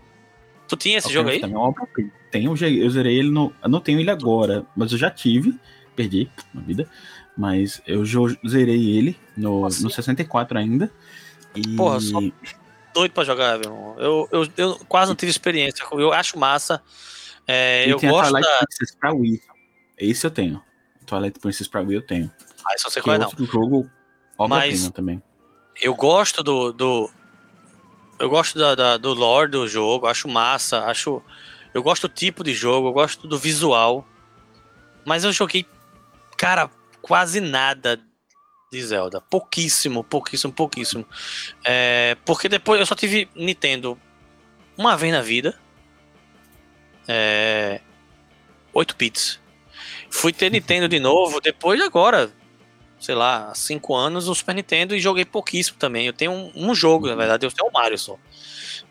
Tu tinha esse jogo aí? Também é uma obra-prima. Tenho, eu zerei- ele no. Eu não tenho ele agora, mas eu já tive. Perdi na vida. Mas eu zerei ele no, Nossa. no 64 ainda. E. Porra, só- doido pra jogar, meu irmão. Eu, eu, eu quase não tive experiência. Eu acho massa. É, eu tem a gosto Twilight da. Princess pra Wii. Esse eu tenho. Twilight Princess pra Wii eu tenho. Ah, só sei Que qual é é, não. outro jogo Mas- também. Eu gosto do. do eu gosto da, da- do lore do jogo, acho massa, acho. Eu gosto do tipo de jogo, eu gosto do visual. Mas eu joguei, cara, quase nada de Zelda. Pouquíssimo, pouquíssimo, pouquíssimo. É, porque depois eu só tive Nintendo uma vez na vida. É, 8 bits. Fui ter Nintendo de novo depois agora, sei lá, há 5 anos o Super Nintendo e joguei pouquíssimo também. Eu tenho um, um jogo, na verdade, eu tenho o Mario só.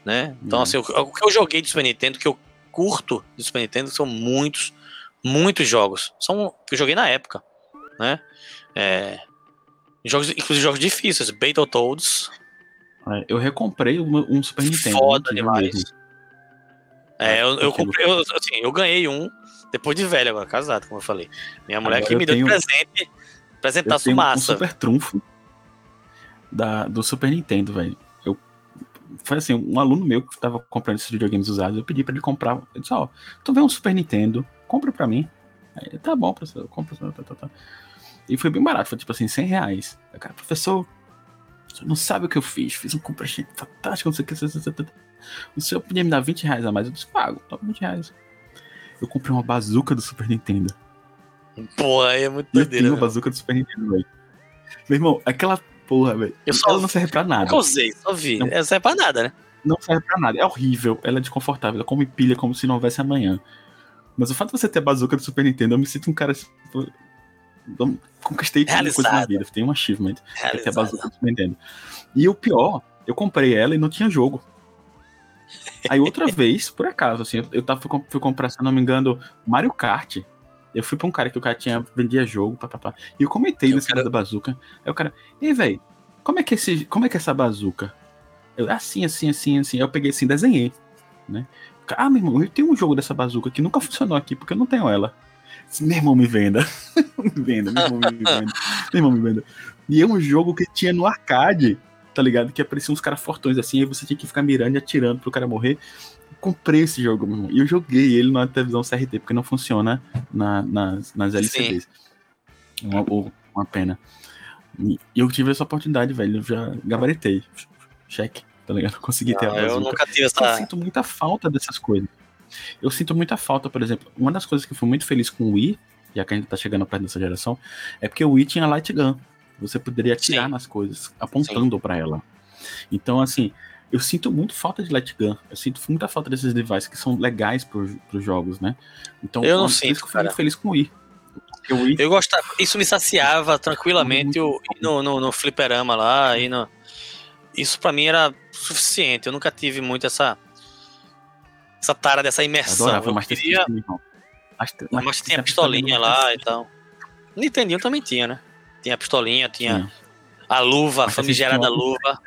Né? Então, Uhum. assim, o, o que eu joguei de Super Nintendo, que eu curto de Super Nintendo, são muitos, muitos jogos. São que eu joguei na época, né? É, jogos, inclusive jogos difíceis, Battletoads, É, Eu recomprei uma- um Super Nintendo. foda antigo demais. mesmo. É, eu, eu comprei, eu, assim, eu ganhei um depois de velho agora, casado, como eu falei. Minha mulher Agora que eu me deu de tenho- presente, Eu presentaço tenho um massa. super trunfo da, do Super Nintendo, velho. Eu foi assim, um aluno meu que tava comprando esses videogames usados, eu pedi pra ele comprar. Ele disse, ó, tu vê um Super Nintendo, compra pra mim. Aí, tá bom, professor, compra. Tá, tá, tá. E foi bem barato, foi tipo assim, 100 reais. Aí, cara, professor, você não sabe o que eu fiz, fiz um compra fantástico, não sei o que. O senhor podia me dar 20 reais a mais? Eu disse, pago, toma 20 reais. Eu comprei uma bazuca do Super Nintendo. Pô, aí é muito E eu doideira. tenho uma velho. bazuca do Super Nintendo, velho. Meu irmão, aquela porra, velho. Eu Ela não serve pra nada. Nunca usei, só vi. Não. Não serve pra nada, né? Não serve pra nada. É horrível. Ela é desconfortável. Ela come pilha como se não houvesse amanhã. Mas o fato de você ter a bazuca do Super Nintendo, eu me sinto um cara. Tipo, eu conquistei tudo coisa na Realizado. vida. Tem um achievement. que é ter a Realizado. bazuca do Super Nintendo. E o pior, eu comprei ela e não tinha jogo. Aí outra vez, por acaso, assim, eu- tava, fui, fui comprar, se não me engano, Mario Kart. Eu fui pra um cara que o cara tinha, vendia jogo, papapá. E eu comentei Eu nesse quero- da bazuca. Aí o cara, ei, velho, como é que esse. Como é que é essa bazuca? Eu, assim, assim, assim, assim. Aí eu peguei assim, desenhei. Né? Ah, meu irmão, eu tenho um jogo dessa bazuca que nunca funcionou aqui, porque eu não tenho ela. Meu irmão, me venda. me venda, meu irmão, me venda. Meu irmão, me venda. E é um jogo que tinha no arcade, tá ligado? Que apareciam uns caras fortões assim, aí você tinha que ficar mirando e atirando pro cara morrer. Eu comprei esse jogo, meu irmão. E eu joguei ele na televisão CRT, porque não funciona na- nas, nas LCDs. Uma, uma pena. E eu tive essa oportunidade, velho. Eu já gabaritei. Cheque, tá ligado? Consegui ter a Não, eu nunca tive Eu essa. sinto muita falta dessas coisas. Eu sinto muita falta, por exemplo, uma das coisas que eu fui muito feliz com o Wii, já que a gente tá chegando perto dessa geração, é porque o Wii tinha light gun. Você poderia atirar Sim. nas coisas, apontando pra ela. Então, assim, eu sinto muito falta de light gun. Eu sinto muita falta desses devices que são legais pros, pros jogos, né? Então, Eu não sinto, eu fui muito feliz com o Wii. O Wii Eu gostava, isso me saciava tranquilamente eu no, no, no fliperama lá, e no... isso pra mim era suficiente. Eu nunca tive muito essa essa tara dessa imersão. adorava Eu Master queria, System, irmão. Master- mas Master tinha a pistolinha lá e tal. Nintendinho também tinha, né? Tinha a pistolinha, tinha System. a luva, a famigerada System luva,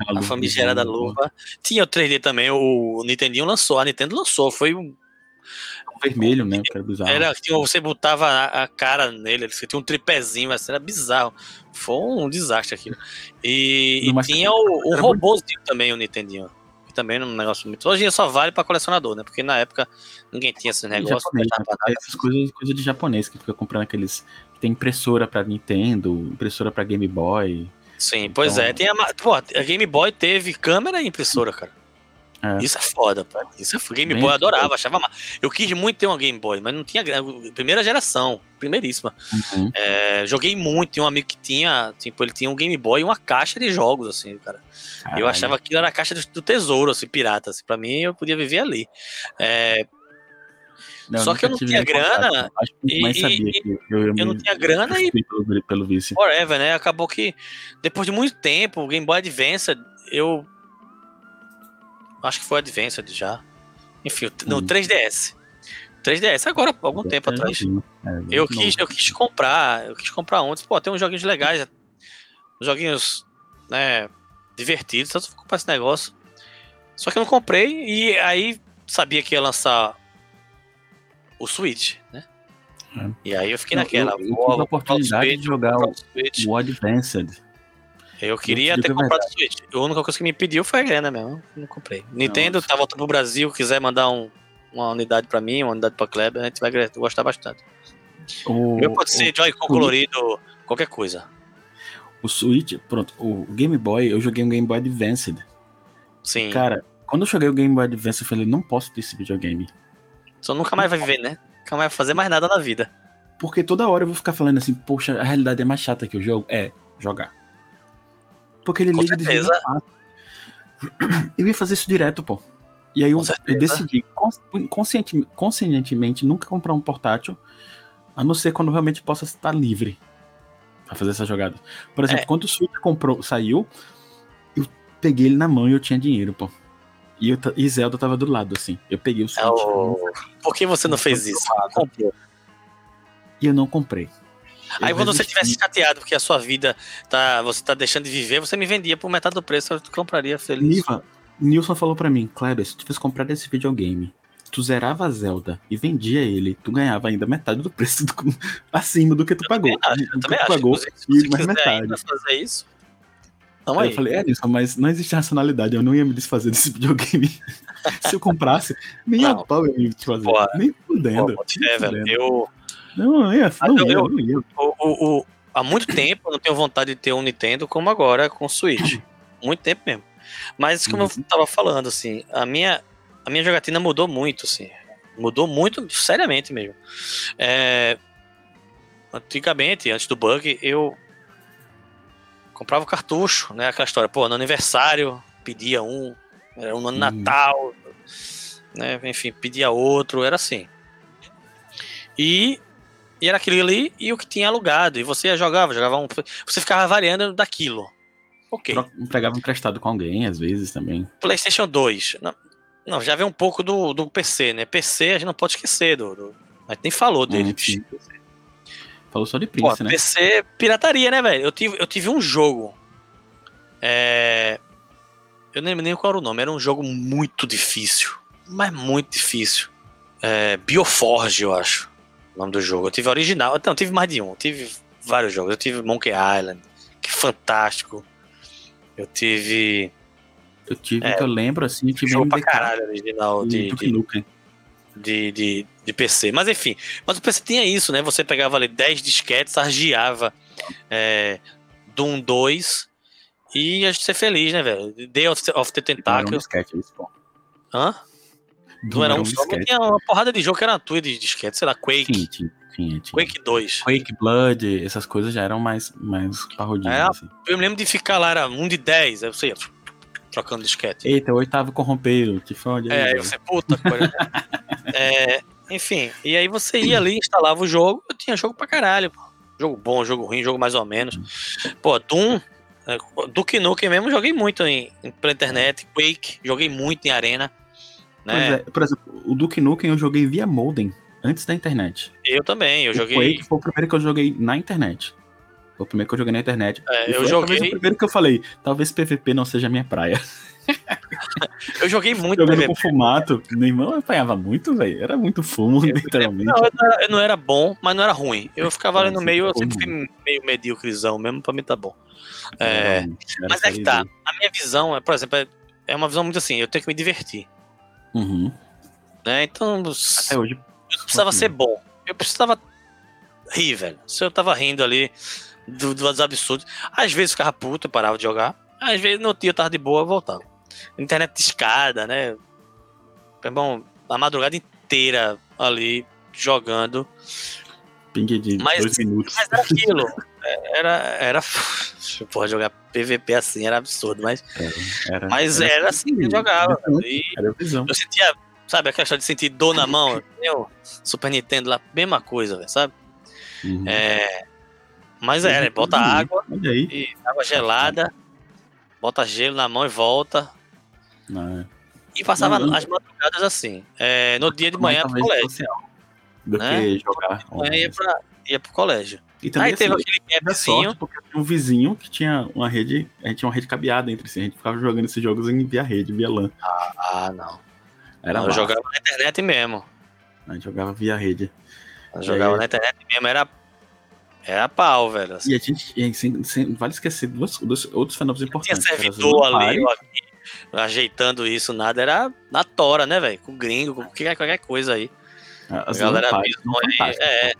Aquela a luva famigerada luva. Tinha o 3D também, o Nintendinho lançou, a Nintendo lançou, foi um vermelho, né? Que era bizarro. Era, você botava a, a cara nele, você tinha um tripézinho, mas era bizarro. Foi um desastre aquilo. E, e tinha o, o robôzinho também, o Nintendinho. Também era um negócio muito. Hoje só vale pra colecionador, né? Porque na época ninguém tinha esse E negócio. japonês, né? Essas coisas, coisa de japonês que fica comprando aqueles. que Tem impressora pra Nintendo, impressora pra Game Boy. Sim, pois Então- é. Tem a, pô, a Game Boy teve câmera e impressora, cara. É. Isso é foda, pô. Isso é. Game Bem Boy eu adorava, achava ma- Eu quis muito ter uma Game Boy, mas não tinha. Primeira geração, primeiríssima. Uhum. É, joguei muito, tinha um amigo que tinha, tipo, ele tinha um Game Boy e uma caixa de jogos, assim, cara. Eu Caralho. achava que aquilo era a caixa do, do tesouro, assim, pirata, assim, pra mim eu podia viver ali. É, só que eu não tinha contato. grana, Acho que e- mais e- sabia e- que eu, eu não tinha grana e pelo, pelo vício. forever, né, acabou que depois de muito tempo, o Game Boy Advance, eu acho que foi Advance já, enfim, no Hum. 3DS. 3DS, agora, algum tempo atrás. É, Eu quis, eu quis comprar, eu quis comprar ontem. Pô, tem uns joguinhos legais, joguinhos, né, divertidos. Se eu comprar esse negócio. Só que eu não comprei e aí sabia que ia lançar o Switch, né? É. E aí eu fiquei naquela. eu- eu vou- tive a vou oportunidade Switch, de jogar vou o-. O Advanced. Eu queria ter comprado o Switch. A única coisa que me pediu foi a grana mesmo. Não comprei. Nintendo tá voltando pro Brasil, quiser mandar um- uma unidade pra mim, uma unidade pra Kleber, a gente vai gostar bastante. O, meu pode ser Joy-Con colorido, qualquer coisa. o Switch, pronto, o Game Boy, eu joguei um Game Boy Advanced. Sim. Cara, quando eu joguei o Game Boy Advance, eu falei, não posso ter esse videogame. Só nunca mais vai viver, né? Nunca mais vai fazer mais nada na vida. Porque toda hora eu vou ficar falando assim, poxa, a realidade é mais chata que o jogo. É, jogar. Porque ele Com liga certeza. fácil. Eu ia fazer isso direto, pô. E aí eu, eu decidi cons- consciente- conscientemente nunca comprar um portátil, a não ser quando realmente possa estar livre pra fazer essa jogada. Por exemplo, É. quando o Switch comprou, saiu, eu peguei ele na mão e eu tinha dinheiro, pô. E, eu, e Zelda tava do lado, assim. Eu peguei o Switch É Por que você não fez isso? E eu não comprei. Aí Eu quando você tivesse chateado porque a sua vida tá. Você tá deixando de viver, você me vendia por metade do preço, eu compraria feliz. Niva, Nilson falou pra mim, Kleber, se tu tivesse comprado esse videogame, tu zerava Zelda e vendia ele, tu ganhava ainda metade do preço do, acima do que tu pagou. Acho, eu também tu acho. pagou se e mais metade. fazer isso, Aí eu falei, é, Nilson, mas não existe racionalidade, eu não ia me desfazer desse videogame. se eu comprasse, nem a Não. pau eu ia me desfazer. Porra. nem Pô, fudendo. nem ser, velho. Eu, Não, não ia, não eu- não ia. o, o, o- há muito tempo eu não tenho vontade de ter um Nintendo como agora com o Switch. Muito tempo mesmo. Mas como Uhum. eu tava falando, assim, a minha, a minha jogatina mudou muito, assim. Mudou muito, seriamente mesmo. É, antigamente, antes do bug, eu comprava o cartucho, né? Aquela história, pô, no aniversário, pedia um, era um no Uhum. Natal, né? Enfim, pedia outro, era assim. E, e era aquilo ali e o que tinha alugado. E você jogava, jogava um. Você ficava variando daquilo. Ok. Pegava emprestado com alguém, às vezes também. PlayStation 2. Não, não, já veio um pouco do, do PC, né? PC a gente não pode esquecer. Do, do- a gente nem falou dele. Hum. Falou só de Pô, Prince, né? PC, pirataria, né, velho? Eu tive, eu tive um jogo. É. Eu nem lembro nem qual era o nome. Era um jogo muito difícil. Mas muito difícil. É, Bioforge, eu acho. O nome do jogo. Eu tive original. Não, tive mais de um. Eu tive vários jogos. Eu tive Monkey Island, que é fantástico. Eu tive. Eu tive, É, que eu lembro, assim, eu tive jogo pra MDK caralho original de, de, de, de, de PC. Mas enfim, mas o PC tinha isso, né? Você pegava ali 10 disquetes, argiava é, Doom 2 e ia ser feliz, né, velho? Day of, of the era um Tentacle. disquete, isso, pô. Hã? Não era um só, mas tinha uma porrada de jogo que era tua de disquete, sei lá, Quake, Tinha, tinha, tinha, tinha. Quake 2. Quake, Blood, essas coisas já eram mais, mais parrudinhas, É, assim. Eu me lembro de ficar lá, era um de 10, aí você ia trocando disquete. Eita, o oitavo corrompeu, te fode aí. É, aí velho. você, puta, que pariu. é, enfim, e aí você ia ali, instalava o jogo, eu tinha jogo pra caralho, pô. Jogo bom, jogo ruim, jogo mais ou menos. Pô, Doom, é, Duke Nukem mesmo, joguei muito em, pela internet, Quake, joguei muito em arena, né? é, por exemplo, o Duke Nukem eu joguei via modem, antes da internet. Eu também, eu o joguei, Quake foi o primeiro que eu joguei na internet. Foi o primeiro que eu joguei na internet. é, eu joguei, o primeiro que eu falei, talvez PVP não seja a minha praia. eu joguei muito Jogando PVP. com fumato, meu irmão apanhava muito, velho. Era muito fumo, literalmente. Não, eu não, era, eu não era bom, mas não era ruim. Eu ficava ali no meio, eu sempre fui meio medíocrezão mesmo, pra mim tá bom. É, mas é que tá, a minha visão, é, por exemplo, é, é uma visão muito assim, eu tenho que me divertir, Uhum. né? Então, Até hoje. eu não precisava ser bom, eu precisava rir, velho. Se eu tava rindo ali do- dos absurdos, às vezes ficava puto, eu parava de jogar, às vezes no dia eu tava de boa, eu voltava. Internet de escada, né? É bom, a madrugada inteira ali jogando. Ping de Mas- dois minutos. Mas era aquilo. É, Era. era porra, jogar PVP assim era absurdo, mas, Era, mas era assim que eu jogava. Era a visão. eu sentia, sabe, aquela história de sentir dor na mão. Eu, Super Nintendo lá, mesma coisa, velho, sabe? Uhum. É, mas era, bota água e água gelada, bota gelo na mão e volta. Não, é. E passava Não, as madrugadas assim. É, no dia de manhã pro colégio. social Do né? que jogar. Manhã ia, pra, ia pro colégio. E também Aí teve assim, aquele tive a gapzinho. porque eu tinha um vizinho que tinha uma rede. A gente tinha uma rede cabeada entre si. A gente ficava jogando esses jogos em via rede, via LAN. Ah, não. Era Não, eu jogava na internet mesmo. A gente jogava via rede. Eu jogava aí? na internet mesmo, era. Era pau, velho. assim. E a gente, e sem, sem, vale esquecer dois outros fenômenos Tinha importantes. as servidor ali, ó, ajeitando isso, nada. Era na tora, né, velho? Com gringo, com qualquer, qualquer coisa aí. As a galera aí, fantásticas. é.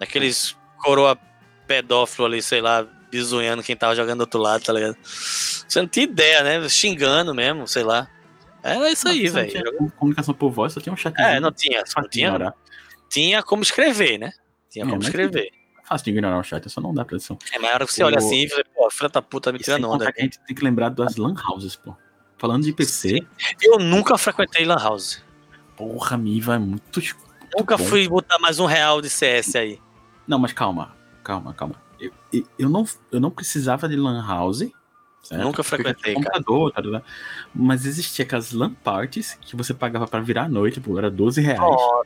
Aqueles coroa pedófilo ali, sei lá, bisunhando quem tava jogando do outro lado, tá ligado? Você não tinha ideia, né? Xingando mesmo, sei lá. Era isso aí, não velho. tinha Comunicação por voz, só tinha um chat. É, não tinha. De tinha, tinha como escrever, né? Tinha É, como mas- escrever. Fácil de ignorar o chat, só não dá pra edição. É, mas a hora que você olha O- assim e você, pô, filha da puta me tirando onda. a gente tem que lembrar das lan houses, pô. Falando de PC, Eu nunca frequentei Lan House. porra, Miva é muito. Nunca fui botar mais um real de CS aí. Não, mas calma, calma, calma. Eu, eu, eu não, eu não precisava de lan house. certo? Nunca frequentei, computador, tá ligado? Mas existia aquelas lan parties que você pagava pra virar à noite, pô, era 12 reais. Ó,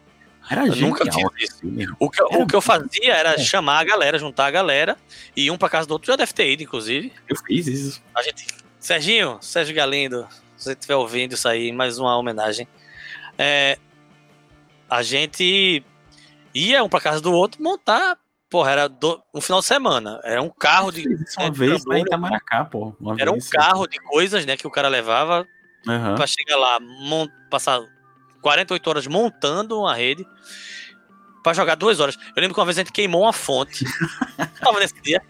Era eu nunca fiz isso. o, que, Era o que eu fazia era É. chamar a galera, juntar a galera, e um pra casa do outro já deve ter ido, inclusive. Eu fiz isso. A gente. Serginho, Sérgio Galindo, se você estiver ouvindo isso aí, mais uma homenagem. É, a gente ia um pra casa do outro montar. Porra, era do, um final de semana. Era um carro de. Uma de vez lá em. Itamaracá, pô. Era um carro de coisas, né, que o cara levava Aham. pra chegar lá, mon- passar 48 horas montando uma rede pra jogar duas horas. Eu lembro que uma vez a gente queimou uma fonte. Tava nesse dia.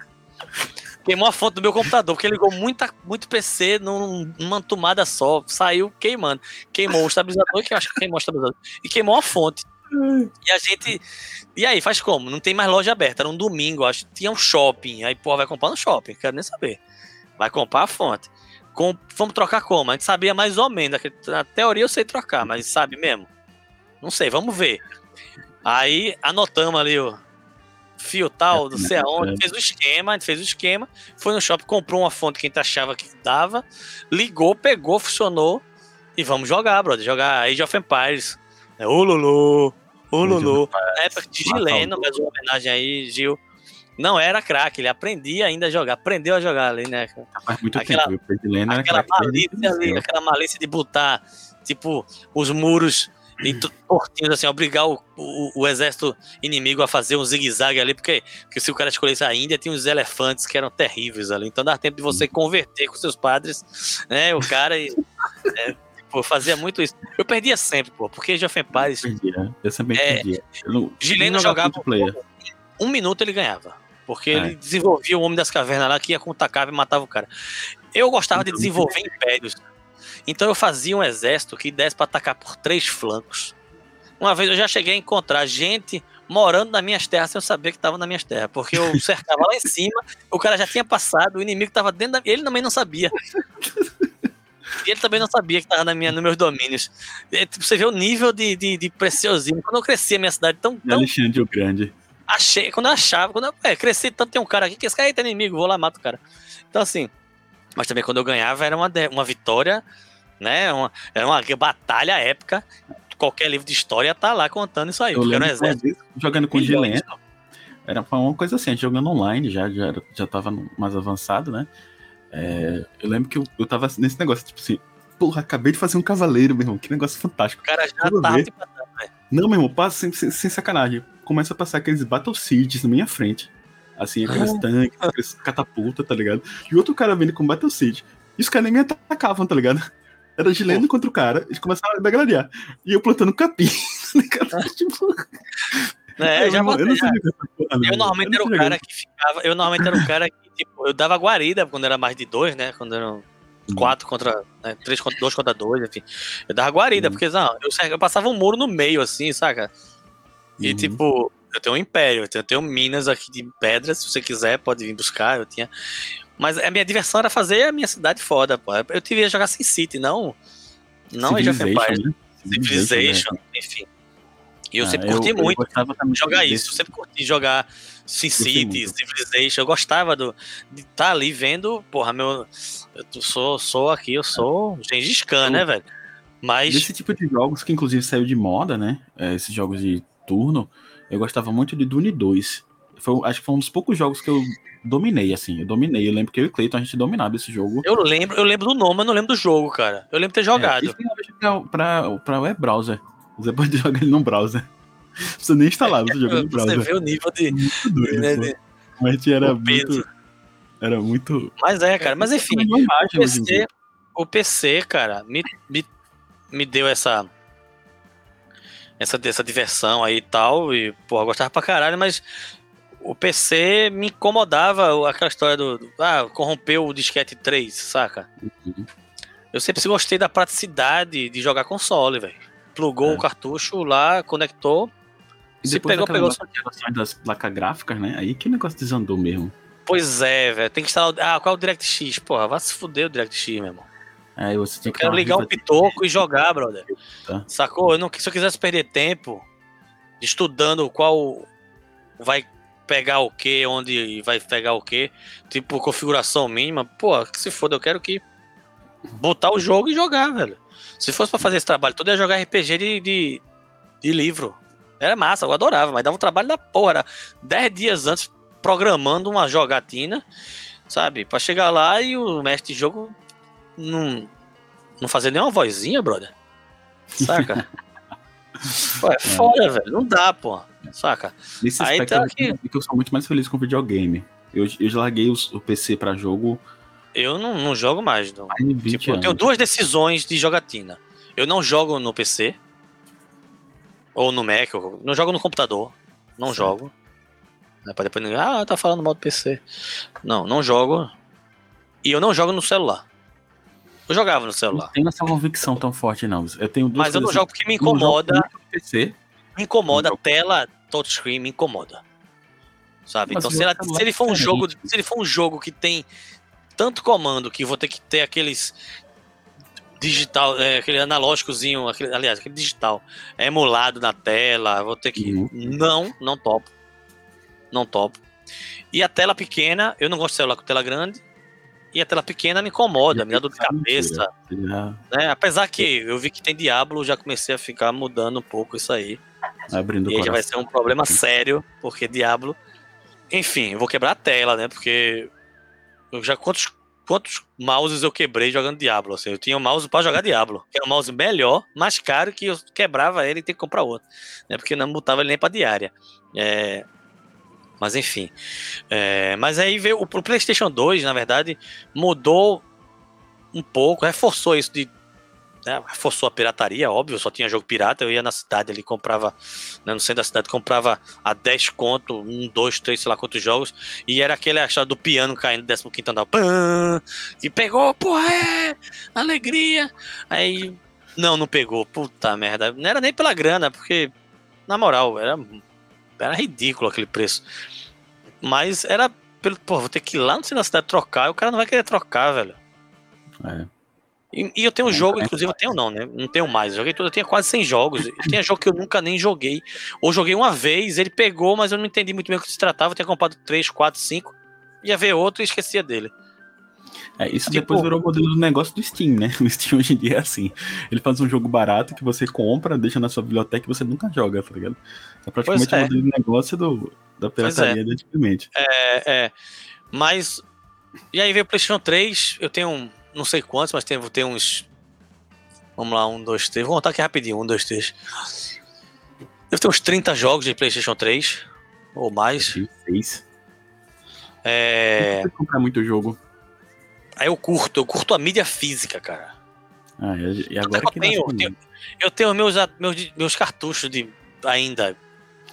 Queimou a fonte do meu computador, porque ligou muita, muito PC num- numa tomada só. Saiu queimando. Queimou o estabilizador, que eu acho que queimou o estabilizador. E queimou a fonte. E a gente. E aí, faz como? Não tem mais loja aberta. Era um domingo, acho. Tinha um shopping. Aí, porra, vai comprar no shopping. Quero nem saber. Vai comprar a fonte. Com, vamos trocar como? A gente sabia mais ou menos. Na teoria eu sei trocar, mas sabe mesmo? Não sei, vamos ver. Aí anotamos ali o fio tal, não sei aonde, fez o esquema, a gente fez o esquema, foi no shopping, comprou uma fonte que a gente achava que dava, ligou, pegou, funcionou e vamos jogar, brother. Jogar Age of Empires. É, ô Lulu, ô Lulu. Na época de Gileno, mas uma homenagem aí, Gil. Não era craque, ele aprendia ainda a jogar, aprendeu a jogar ali, né? Faz muito Aquela- tempo. aquela malícia ali, aquela malícia de botar, tipo, os muros e tortinhos, assim, obrigar o, o, o exército inimigo a fazer um zigue-zague ali, porque, porque se o cara escolhesse a Índia, tinha os elefantes que eram terríveis ali. Então dá tempo de você converter com seus padres, né? O cara e. é, tipo, fazia muito isso. Eu perdia sempre, pô, porque Age of Empires, Eu perdia. Eu também É, perdia. Eu não, Gileno jogava multiplayer. um minuto ele ganhava. Porque É. ele desenvolvia o Homem das Cavernas lá que ia com o tacava e matava o cara. Eu gostava de Então, desenvolver impérios. Então eu fazia um exército que desse pra atacar por três flancos. Uma vez eu já cheguei a encontrar gente morando nas minhas terras sem eu saber que estava nas minhas terras. Porque eu cercava lá em cima, o cara já tinha passado, o inimigo estava dentro da. Ele também não sabia. E ele também não sabia que estava na minha, nos meus domínios. É, tipo, Você vê o nível de, de, de preciosismo. Quando eu cresci a minha cidade tão, tão Alexandre o Grande. achei, quando eu achava, quando eu é, cresci tanto, tem um cara aqui que esse cara aí tá inimigo, vou lá, mato o cara. Então, assim, mas também quando eu ganhava era uma, uma vitória, né? Uma, era uma batalha épica. Qualquer livro de história tá lá contando isso aí, Eu lembro exército. jogando com. Gileno. Era uma coisa assim, jogando online, já, já, era- já tava mais avançado, né? É, eu lembro que eu, eu tava nesse negócio, tipo assim, porra, acabei de fazer um cavaleiro, meu irmão, que negócio fantástico. O cara já tá Não, meu irmão, passa sem, sem, sem sacanagem. Começa a passar aqueles Battle Seeds na minha frente. Assim, aqueles tanques, aqueles catapulta, tá ligado? E outro cara vindo com Battle Seed. E os caras nem me atacavam, tá ligado? Era Gileno contra o cara, eles começaram a degladiar. E eu plantando capim. tá ligado? tipo, É, eu, já não- eu não botei, sabia porra, não. Eu normalmente não era o cara que ficava. Eu normalmente era o cara que, tipo, eu dava guarida quando era mais de dois, né? Quando eram Uhum. quatro contra. Né, três contra dois contra dois, enfim. Eu dava guarida, Uhum. porque não, eu, eu passava um muro no meio, assim, saca? E Uhum. tipo, eu tenho um império, eu tenho, eu tenho minas aqui de pedras, se você quiser, pode vir buscar, eu tinha. Mas a minha diversão era fazer a minha cidade foda, pô. Eu queria jogar Sin City, não. Não Age of Civilization, Empires, né? Civilization, né? enfim. E eu Ah, sempre curti eu muito gostava também jogar isso. Eu sempre curti jogar Sin City. Civilization. Eu gostava do, de estar ali vendo, porra, meu. Eu sou, sou aqui, eu sou Gengis Khan, Eu- né, velho? Mas. Desse tipo de jogos que inclusive saiu de moda, né? É, esses jogos de turno, eu gostava muito de Dune 2. Foi, acho que foi um dos poucos jogos que eu dominei, assim. Eu dominei. Eu lembro que eu e o Cleiton a gente dominava esse jogo. Eu lembro, eu lembro do nome, mas não lembro do jogo, cara. Eu lembro de ter jogado. É, tem hoje pra, pra, pra web browser. Você pode jogar ele no browser. Não precisa nem instalar, você joga no você browser. vê o nível de. Doido, né, de- Mas era muito. Era muito. Mas é, cara. Mas enfim, Uma imagem o PC, o PC, cara, me, me, me deu essa, essa. Essa diversão aí e tal. E, porra, eu gostava pra caralho, mas o PC me incomodava aquela história do. do- Ah, corrompeu o disquete 3, saca? Uhum. Eu sempre gostei da praticidade de jogar console, velho. Plugou É. o cartucho lá, conectou. E Se pegou, pegou. geração das placas gráficas, né? Aí que o negócio desandou mesmo. Pois é, velho. Tem que instalar. o- Ah, qual é o DirectX? Porra, vai se fuder o DirectX, meu irmão. Aí você tinha Eu que quero ligar um risadinha. pitoco e jogar, brother. Tá. Sacou? Eu não, se eu quisesse perder tempo estudando qual vai pegar o que, onde vai pegar o que, tipo configuração mínima, pô, que se foda, eu quero que botar o jogo e jogar, velho. Se fosse pra fazer esse trabalho todo, ia jogar RPG de, de, de livro. Era massa, eu adorava, mas dava um trabalho da porra. Era 10 dias antes programando uma jogatina, sabe? Pra chegar lá e o mestre de jogo não, não fazer nenhuma vozinha, brother. Saca? pô, é foda, velho. Não dá, pô. Saca? Nesse Aí aspecto, tá digo que eu sou muito mais feliz com videogame. Eu, eu já larguei os- o PC pra jogo Eu não, não jogo mais. Não. há 20 Tipo, eu tenho duas decisões de jogatina. Eu não jogo no PC. Ou no Mac. Eu não jogo no computador. Não Certo. jogo. Né, pra depois ninguém. Ah, tá falando mal do PC. Não, não jogo. E eu não jogo no celular. Eu jogava no Não celular. tenho essa convicção tão forte, não. Eu tenho duas Mas eu não jogo porque me não incomoda. PC. Me incomoda. A Não tela touchscreen me incomoda. Sabe? Mas então, se, ela- se ele for um é jogo. Se ele for um jogo que tem tanto comando que vou ter que ter aqueles digital, é, aquele analógicozinho, aquele, aliás, aquele digital emulado na tela, vou ter que. Uhum. Não, não topo. Não topo. E a tela pequena, eu não gosto de celular com tela grande. E a tela pequena me incomoda, me dá dor de cabeça. Já Né? Apesar que eu vi que tem Diablo, já comecei a ficar mudando um pouco isso aí. abrindo E aí já vai ser um problema sério, porque Diablo. Enfim, eu vou quebrar a tela, né? Porque. Eu já quantos, quantos mouses eu quebrei jogando Diablo? Assim, eu tinha um mouse pra jogar Diablo. Que era um mouse melhor, mais caro, que eu quebrava ele e tinha que comprar outro. Né? Porque não botava ele nem pra diária. É, Mas enfim. É, Mas aí veio o PlayStation 2, na verdade, mudou um pouco, reforçou isso de. Né? Reforçou a pirataria, óbvio, só tinha jogo pirata. Eu ia na cidade ali, comprava né, no centro da cidade, comprava a 10 conto, um, dois, três, sei lá quantos jogos, e era aquele achado do piano caindo do 15 andar, pã, e pegou, porra, é, alegria. Aí, não, não pegou, puta merda, não era nem pela grana, porque, na moral, era, era ridículo aquele preço. Mas era pelo, pô, vou ter que ir lá no centro da cidade trocar, e o cara não vai querer trocar, velho. É. E, e eu tenho um jogo, inclusive eu tenho não, né? Não tenho mais. Eu joguei tudo, eu tinha quase 100 jogos. Eu tinha jogo que eu nunca nem joguei. Ou joguei uma vez, ele pegou, mas eu não entendi muito bem o que se tratava. Eu tinha comprado 3, 4, 5. Ia ver outro e esquecia dele. É, isso Tipo- depois virou o modelo do negócio do Steam, né? O Steam hoje em dia é assim. Ele faz um jogo barato que você compra, deixa na sua biblioteca e você nunca joga, tá ligado? É praticamente Pois é. o modelo de negócio do, da é. pirataria de antigamente. É, é. Mas. E aí veio o PlayStation 3. Eu tenho um, não sei quantos, mas tenho, tenho uns. Vamos lá, um, dois, três. Vou contar aqui rapidinho. Um, dois, três. Eu tenho uns 30 jogos de PlayStation 3. Ou mais. Fez. É. Comprar muito jogo. Aí eu curto, eu curto a mídia física, cara. Ah, e e agora eu que tenho, nasceu, tenho- Eu tenho meus, meus, meus cartuchos de ainda.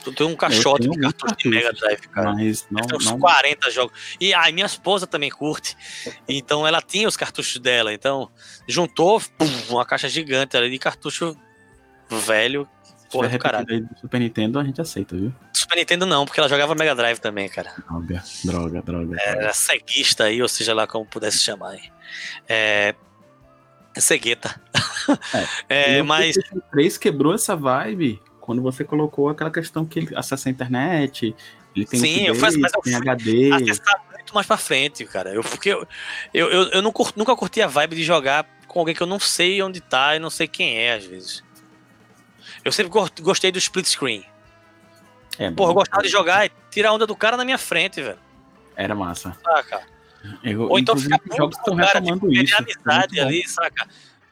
Eu tenho um caixote tenho de muitos cartucho de Mega Drive, cara. Mas não, Eu tenho uns não 40 jogos. E ai, minha esposa também curte. Então ela tinha os cartuchos dela. Então juntou pum, uma caixa gigante ali de cartucho velho. Se Porra caralho. repetido aí do Super Nintendo, a gente aceita, viu? Super Nintendo não, porque ela jogava Mega Drive também, cara. Droga, droga, droga. Era ceguista aí, ou seja lá como pudesse chamar aí. É. Cegueta. É, o mas. PlayStation 3 quebrou essa vibe quando você colocou aquela questão que ele acessa a internet, ele tem Sim, eu faço- mas eu tem HD. acessar muito mais pra frente, cara. Eu, porque eu, eu, eu, eu não cur- nunca curti a vibe de jogar com alguém que eu não sei onde tá e não sei quem é, às vezes. Eu sempre go- gostei do split screen. É, Porra, eu não, gostava de jogar e tirar a onda do cara na minha frente, velho. Era massa. Saca? Eu, Ou então ficar os jogos estão com o cara, tipo, isso. a é amizade ali, saca?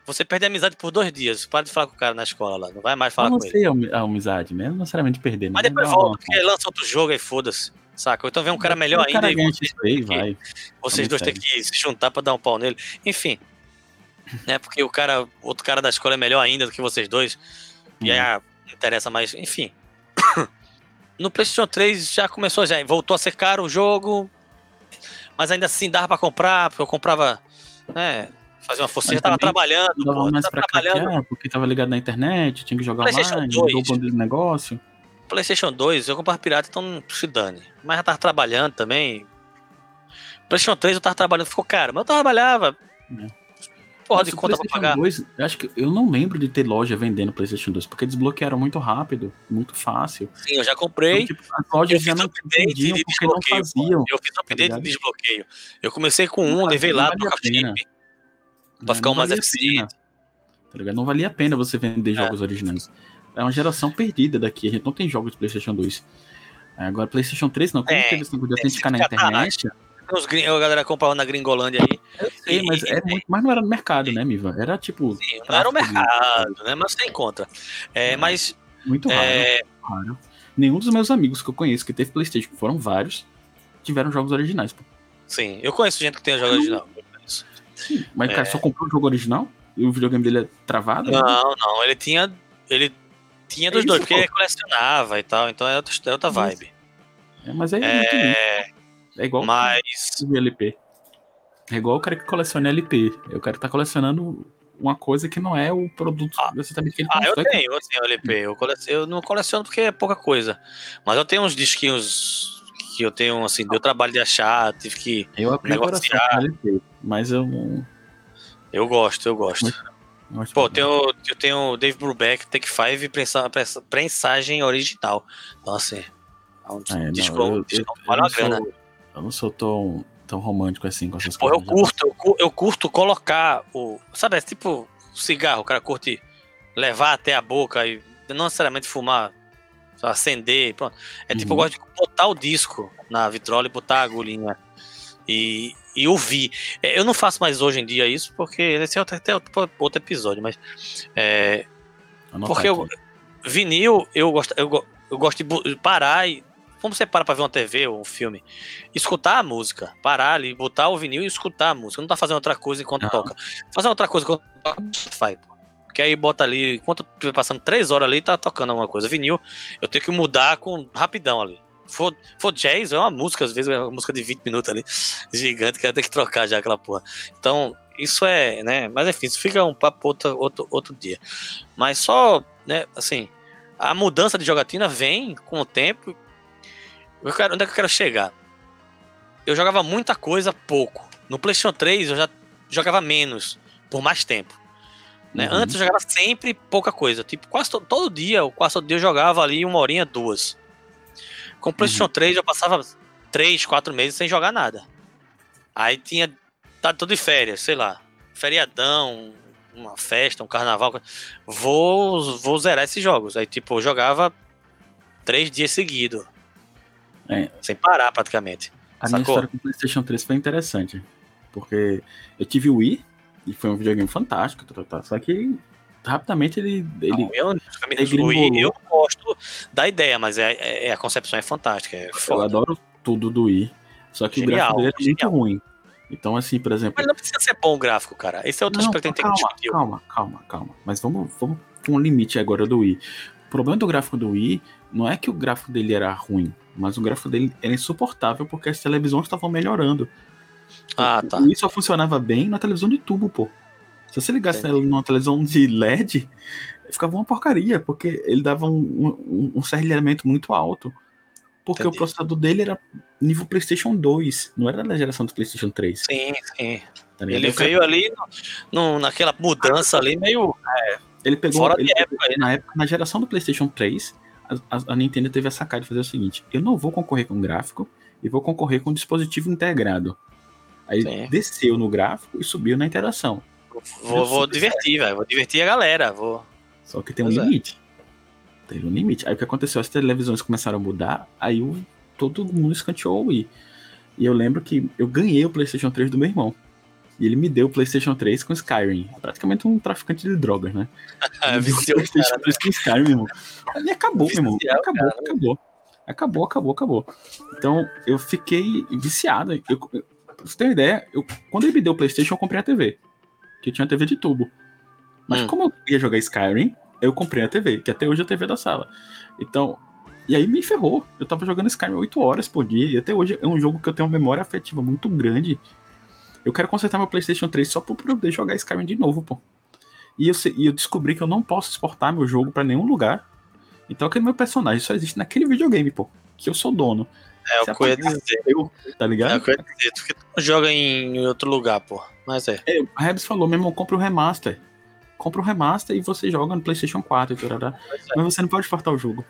Você perde a amizade por dois dias. Para de falar com o cara na escola lá. Não vai mais falar Eu não com ele. sei a ami- a amizade, mesmo não necessariamente perder. Mas depois volta, porque lança outro jogo aí, foda-se. Saca? Ou então vem um cara melhor O cara ainda e vocês, aí, vai. vocês dois têm que se juntar pra dar um pau nele. Enfim. Né? Porque o cara, outro cara da escola é melhor ainda do que vocês dois. E aí Hum. ah, não interessa mais. Enfim. No PlayStation 3 já começou, já voltou a ser caro o jogo. Mas ainda assim dava pra comprar, porque eu comprava. Né, fazia uma forcinha, Mas tava trabalhando, pô, mais tava trabalhando. craquear, porque tava ligado na internet, tinha que jogar online, 2. mudou o negócio. PlayStation 2 eu comprava pirata, então não se dane. Mas já tava trabalhando também. PlayStation 3 eu tava trabalhando, ficou caro, mas eu trabalhava. É. Porra Nossa, de conta pra pagar. 2, eu acho que eu não lembro de ter loja vendendo PlayStation 2, porque desbloquearam muito rápido, muito fácil. Sim, eu já comprei. Então, tipo, as lojas Eu já fiz não update de porque não desbloqueio, faziam. Eu fiz um update de ligado? desbloqueio. Eu comecei com Não um, valia- levei lá não pro chip. Pra ficar Não um mais eficiente. tá ligado? Não valia a pena você vender jogos originais. É uma geração perdida daqui, a gente não tem jogos de PlayStation 2. Agora, PlayStation 3 não, como É, teve esse negócio de é, autenticar na fica internet, Os a galera comprava na Gringolândia aí. Eu sei, E- mas, era muito, mas não era no mercado, né, Miva? Era tipo. Sim, não era o de- mercado, né? Mas você encontra. É, mas Muito raro, é, raro. Nenhum dos meus amigos que eu conheço que teve Playstation, que foram vários, tiveram jogos originais. Pô. sim, eu conheço gente que tem jogo original. Sim, mas o É. cara só comprou o jogo original e o videogame dele é travado? Não, não, ele tinha. Ele tinha dos É dois, porque ele colecionava e tal, então é outra, é outra vibe. É, mas é, muito lindo. É, É igual mas. o LP. É igual o cara que coleciona LP. É o cara que tá colecionando uma coisa que não é o produto exatamente que ele Ah, eu tenho, eu tenho LP. Eu, colec- eu não coleciono porque é pouca coisa. Mas eu tenho uns disquinhos que eu tenho, assim, deu trabalho de achar, tive que. Eu abri negociar. com LP, mas eu não. Eu gosto, eu gosto. não acho Pô, eu tenho, eu tenho o Dave Brubeck, Take Five prensa- prensa- prensagem original. Então, assim, é um É, não, disco, eu, eu- disco eu vale não sou, eu não sou tão, tão romântico assim com essas Pô, eu coisas. curto, eu, cu- eu curto colocar o. Sabe, é tipo cigarro, o cara curte levar até a boca e não necessariamente fumar, só acender, pronto. É tipo, eu Uhum. gosto de botar o disco na vitrola e botar a agulhinha e, e ouvir. É, Eu não faço mais hoje em dia isso, porque esse é até outro, outro episódio, mas. É, porque eu, vinil, eu gosto, eu, eu gosto de parar e. Como você para pra ver uma TV ou um filme? Escutar a música. Parar ali, botar o vinil e escutar a música. Não tá fazendo outra coisa enquanto Não. toca. Fazer outra coisa enquanto toca, faz, pô. Porque aí bota ali, enquanto estiver passando três horas ali, tá tocando alguma coisa. Vinil, eu tenho que mudar com rapidão ali. For, for jazz, é uma música, às vezes é uma música de 20 minutos ali, gigante, que vai ter que trocar já aquela porra. Então, isso é, né? Mas enfim, isso fica um papo outro, outro, outro dia. Mas só, né, assim, a mudança de jogatina vem com o tempo. Eu quero, onde é que eu quero chegar? Eu jogava muita coisa pouco. No PlayStation 3 eu já jogava menos, por mais tempo. Né? Uhum. Antes eu jogava sempre pouca coisa. Tipo, quase to- todo dia, ou quase todo dia eu jogava ali uma horinha, duas. Com o PlayStation 3 eu passava três, quatro meses sem jogar nada. Aí tinha. Tá tudo de férias, sei lá. Feriadão, uma festa, um carnaval. Vou, vou zerar esses jogos. Aí, tipo, eu jogava três dias seguidos. É. Sem parar, praticamente. A minha Sacou? história com o PlayStation 3 foi interessante. Porque eu tive o Wii, e foi um videogame fantástico, tá, tá, tá, só que rapidamente ele. ele Não, eu, ele eu gosto da ideia, mas é, é- é- a concepção é fantástica. É eu adoro tudo do Wii. Só que Genial, o gráfico dele é muito genial. ruim. Então, assim, por exemplo. Mas não precisa ser bom o gráfico, cara. Esse é outro Não, aspecto que tem que discutir. calma, calma, calma. Mas vamos, vamos com um limite agora do Wii. O problema do gráfico do Wii não é que o gráfico dele era ruim, mas o gráfico dele era insuportável porque as televisões estavam melhorando. Ah, tá. O Wii só funcionava bem na televisão de tubo, pô. Se você ligasse Entendi. numa televisão de LED, ficava uma porcaria, porque ele dava um, um, um serrilhamento muito alto. Porque Entendi. o processador dele era nível PlayStation 2, não era da geração do PlayStation 3. Sim, sim. tá? Ele O cara- veio ali no, no- naquela mudança ali, meio Ele pegou. fora ele- época. aí, né? na época, na geração do PlayStation 3, a, a- a Nintendo teve a sacada de fazer o seguinte: eu não vou concorrer com gráfico e vou concorrer com dispositivo integrado. Aí Sim. desceu no gráfico e subiu na interação. Vou, vou divertir, velho. Vou divertir a galera. Vou... Só que tem um Pois é. limite. Teve um limite. Aí o que aconteceu? As televisões começaram a mudar, aí o, todo mundo escanteou o Wii. E eu lembro que eu ganhei o PlayStation 3 do meu irmão. E ele me deu o PlayStation 3 com Skyrim. Praticamente um traficante de drogas, né? Ele deu o PlayStation cara. 3 com Skyrim, meu irmão. E acabou, meu irmão. Acabou, cara. acabou. Acabou, acabou, acabou. Então eu fiquei viciado. Eu, eu, pra você ter uma ideia, eu, quando ele me deu o PlayStation, eu comprei a TV. Que tinha TV de tubo. Mas Hum. como eu ia jogar Skyrim, eu comprei a TV, que até hoje é a TV da sala. Então, e aí me ferrou. Eu tava jogando Skyrim 8 horas por dia, e até hoje é um jogo que eu tenho uma memória afetiva muito grande. Eu quero consertar meu PlayStation 3 só pra poder jogar Skyrim de novo, pô. E eu, e eu descobri que eu não posso exportar meu jogo pra nenhum lugar. Então aquele meu personagem só existe naquele videogame, pô. Que eu sou dono. É Se o que eu ia dizer. Eu, tá É ligado? o que eu ia dizer. Tu não joga em outro lugar, pô. Mas é. É, a Rebs falou, meu irmão, compra o remaster. Compra o remaster e você joga no PlayStation 4 e tarará. Pois é. Mas você não pode exportar o jogo.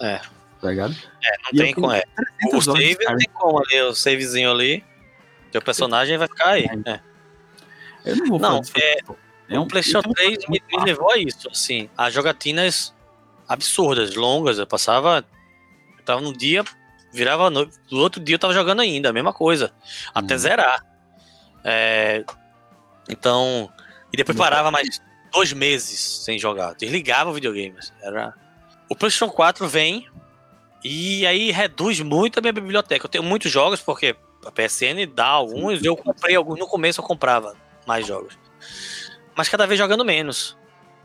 É. Tá ligado? Não E tem como. É. O 300 horas de save tem como ali. O savezinho ali. Teu personagem vai ficar aí. É. Eu não vou Não, falar disso. é. É o PlayStation eu tenho 3 me, me levou a isso, assim, a jogatinas absurdas, longas. Eu passava. Eu tava num dia, virava noite. No outro dia eu tava jogando ainda, a mesma coisa. Até Uhum. zerar. É, então. E depois parava mais dois meses sem jogar. Desligava o videogame. assim, Era... O PlayStation 4 vem e aí reduz muito a minha biblioteca. Eu tenho muitos jogos, porque a PSN dá alguns, eu comprei alguns. No começo eu comprava mais jogos. Mas cada vez jogando menos.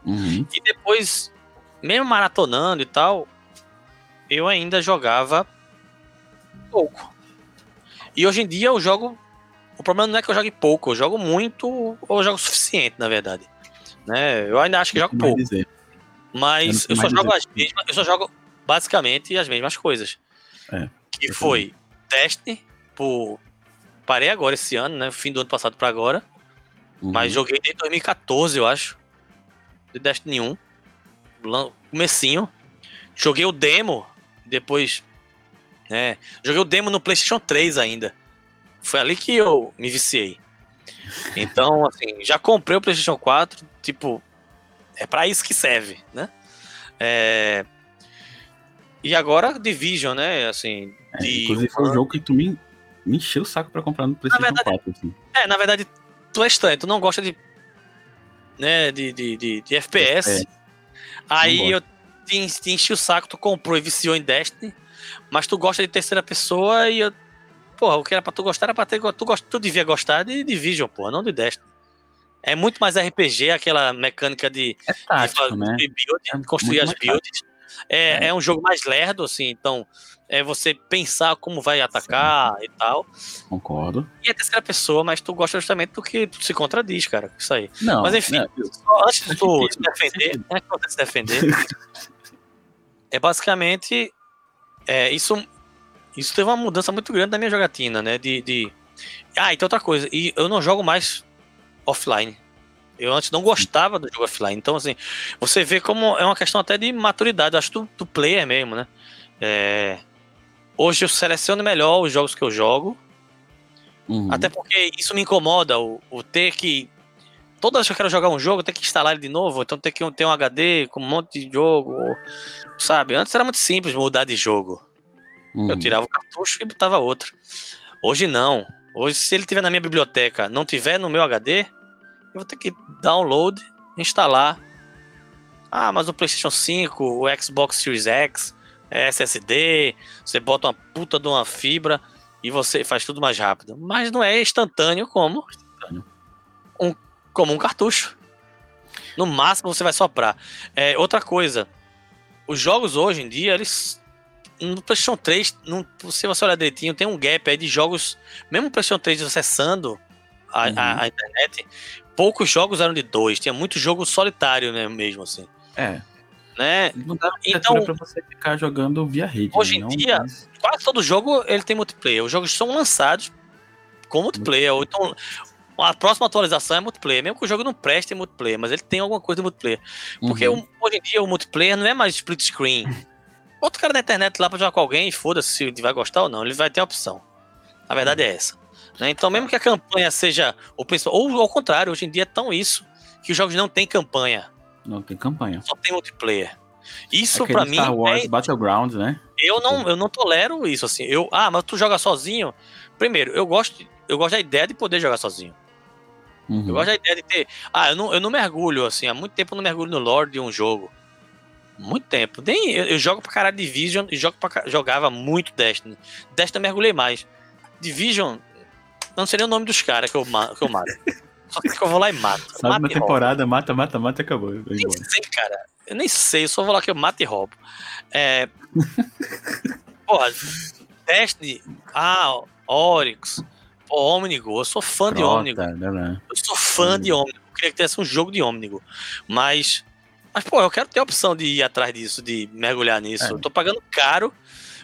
Uhum. E depois, mesmo maratonando e tal, eu ainda jogava pouco. E hoje em dia eu jogo. O problema não é que eu jogue pouco, eu jogo muito ou eu jogo o suficiente, na verdade. Né? Eu ainda acho que jogo pouco. dizer. Mas Eu eu só mais jogo dizer as mesmas, eu só jogo basicamente as mesmas coisas. É, que foi Destiny, por parei agora esse ano, né, fim do ano passado pra agora, Uhum. mas joguei desde 2014, eu acho. De Destiny 1. lan- Comecinho. Joguei o demo depois, né? Joguei o demo no PlayStation 3 ainda. Foi ali que eu me viciei. Então, assim, já comprei o PlayStation 4, tipo, é pra isso que serve, né? É... E agora Division, né? Assim, É, de inclusive foi um jogo que tu me, me encheu o saco pra comprar no PlayStation verdade- 4. Assim. É, na verdade, tu é estranho, tu não gosta de. né, de, de, de, de FPS. Aí eu te, te enchi o saco, tu comprou e viciou em Destiny, mas tu gosta de terceira pessoa e eu. Porra, o que era pra tu gostar era pra ter. Tu, gost, tu devia gostar de Division, porra, não de Destiny. É muito mais RPG, aquela mecânica de, É de tático, fazer né? build, É construir as builds. É, É. é um jogo mais lerdo, assim, então é você pensar como vai atacar e tal. Concordo. E é terceira pessoa, mas tu gosta justamente do que tu se contradiz, cara. Isso aí. Não, Mas enfim, né, só antes de tu se defender, antes de você se defender, é basicamente. É, isso, isso teve uma mudança muito grande na minha jogatina, né? De, de... Ah, e tem outra coisa. E eu não jogo mais offline. Eu antes não gostava do jogo offline. Então, assim, você vê como é uma questão até de maturidade, acho do, do player mesmo, né? É, Hoje eu seleciono melhor os jogos que eu jogo. Uhum. Até porque isso me incomoda, o, o ter que. Toda vez que eu quero jogar um jogo, eu tenho que instalar ele de novo, então tem que ter um HD com um monte de jogo. Sabe? Antes era muito simples mudar de jogo. Uhum. Eu tirava o cartucho e botava outro. Hoje não. Hoje, se ele tiver na minha biblioteca, não tiver no meu HD, eu vou ter que download, instalar. Ah, mas o PlayStation 5, o Xbox Series X, SSD, você bota uma puta de uma fibra e você faz tudo mais rápido. Mas não é instantâneo como um, como um cartucho. No máximo você vai soprar. É, outra coisa, os jogos hoje em dia, eles. No PlayStation 3, não, se você olhar direitinho, tem um gap aí de jogos. Mesmo o PlayStation 3 acessando a, Uhum. a- a internet, poucos jogos eram de dois. Tinha muito jogo solitário né, mesmo, assim. É. Né? Não dá Então- pra você ficar jogando via rede. Hoje né? em Não- dia, quase todo jogo ele tem multiplayer. Os jogos são lançados com multiplayer. Ou então a próxima atualização é multiplayer. Mesmo que o jogo não preste multiplayer, mas ele tem alguma coisa de multiplayer. Porque Uhum. o- hoje em dia o multiplayer não é mais split screen. Outro cara na internet lá pra jogar com alguém, foda-se se ele vai gostar ou não, ele vai ter a opção. A verdade é essa. né? Então, mesmo que a campanha seja o principal, ou ao contrário, hoje em dia é tão isso que os jogos não têm campanha, Não tem campanha. só tem multiplayer. Isso Aquele pra mim Star Wars é Battlegrounds, né? eu não, eu não tolero isso, assim. Eu, ah, mas tu joga sozinho? Primeiro, eu gosto, eu gosto da ideia de poder jogar sozinho. Uhum. Eu gosto da ideia de ter. Ah, eu não, eu não mergulho, assim. Há muito tempo eu não mergulho no lore de um jogo. Muito tempo. Nem, eu, eu jogo pra caralho Division e jogo pra, jogava muito Destiny. Destiny eu mergulhei mais. Division, não sei nem o nome dos caras que eu, que eu mato. Só que eu vou lá e mato. Sabe mato uma e roubo. temporada, mata, mata, mata e acabou. Vai Nem sei, cara. Eu nem sei, eu só vou lá que eu mato e roubo. É. Porra, Destiny. Ah, Oryx. Pô, Omnigo. Eu sou fã de Omnigo. Né, né? Eu sou fã de Omnigo. Eu queria que tivesse um jogo de Omnigo. Mas. Mas, pô, eu quero ter a opção de ir atrás disso, de mergulhar nisso. É. Eu tô pagando caro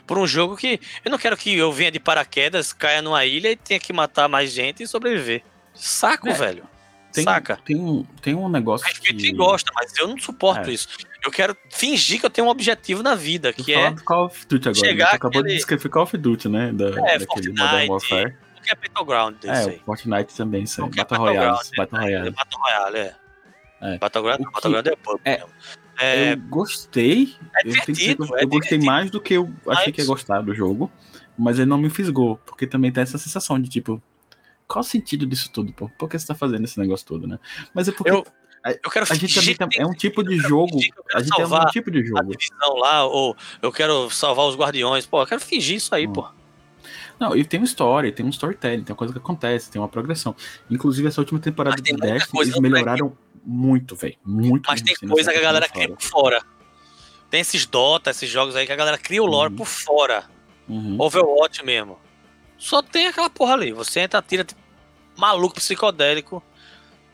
por um jogo que. Eu não quero que eu venha de paraquedas, caia numa ilha e tenha que matar mais gente e sobreviver. Saco, É. velho. Tem, Saca? Tem, um- tem um negócio Respeito que... quem gosta, mas eu não suporto É. isso. Eu quero fingir que eu tenho um objetivo na vida, que é do Call of Duty agora. chegar né? Tu acabou aquele- de descrever Call of Duty, né? Da, É, daquele Fortnite, Modern Warfare. o que é Battleground desse É, aí. Fortnite também, isso aí. É Battle Royale. Battle É Royale. Battle Royale, é. É. Battleground, O que- Battleground é pub. é. É, Eu gostei. é eu, que eu- divertido, é eu gostei divertido. mais do que eu achei que ia gostar do jogo. Mas ele não me fisgou. Porque também tem essa sensação de tipo. Qual o sentido disso tudo, pô? Por que você tá fazendo esse negócio todo, né? Mas é porque. Eu, eu quero a gente também tá, é um tipo de jogo. A gente é um tipo de jogo. A divisão lá, ou eu quero salvar os guardiões. Pô, eu quero fingir isso aí, hum. pô. Não, e tem uma história, tem um storytelling, tem uma coisa que acontece, tem uma progressão. Inclusive, essa última temporada de Destiny, eles melhoraram muito, velho. Muito. Mas tem coisa que a galera cria por fora. Tem esses Dota, esses jogos aí que a galera cria o lore uhum. por fora. Uhum. Overwatch mesmo. Só tem aquela porra ali. Você entra, tira tipo, maluco, psicodélico.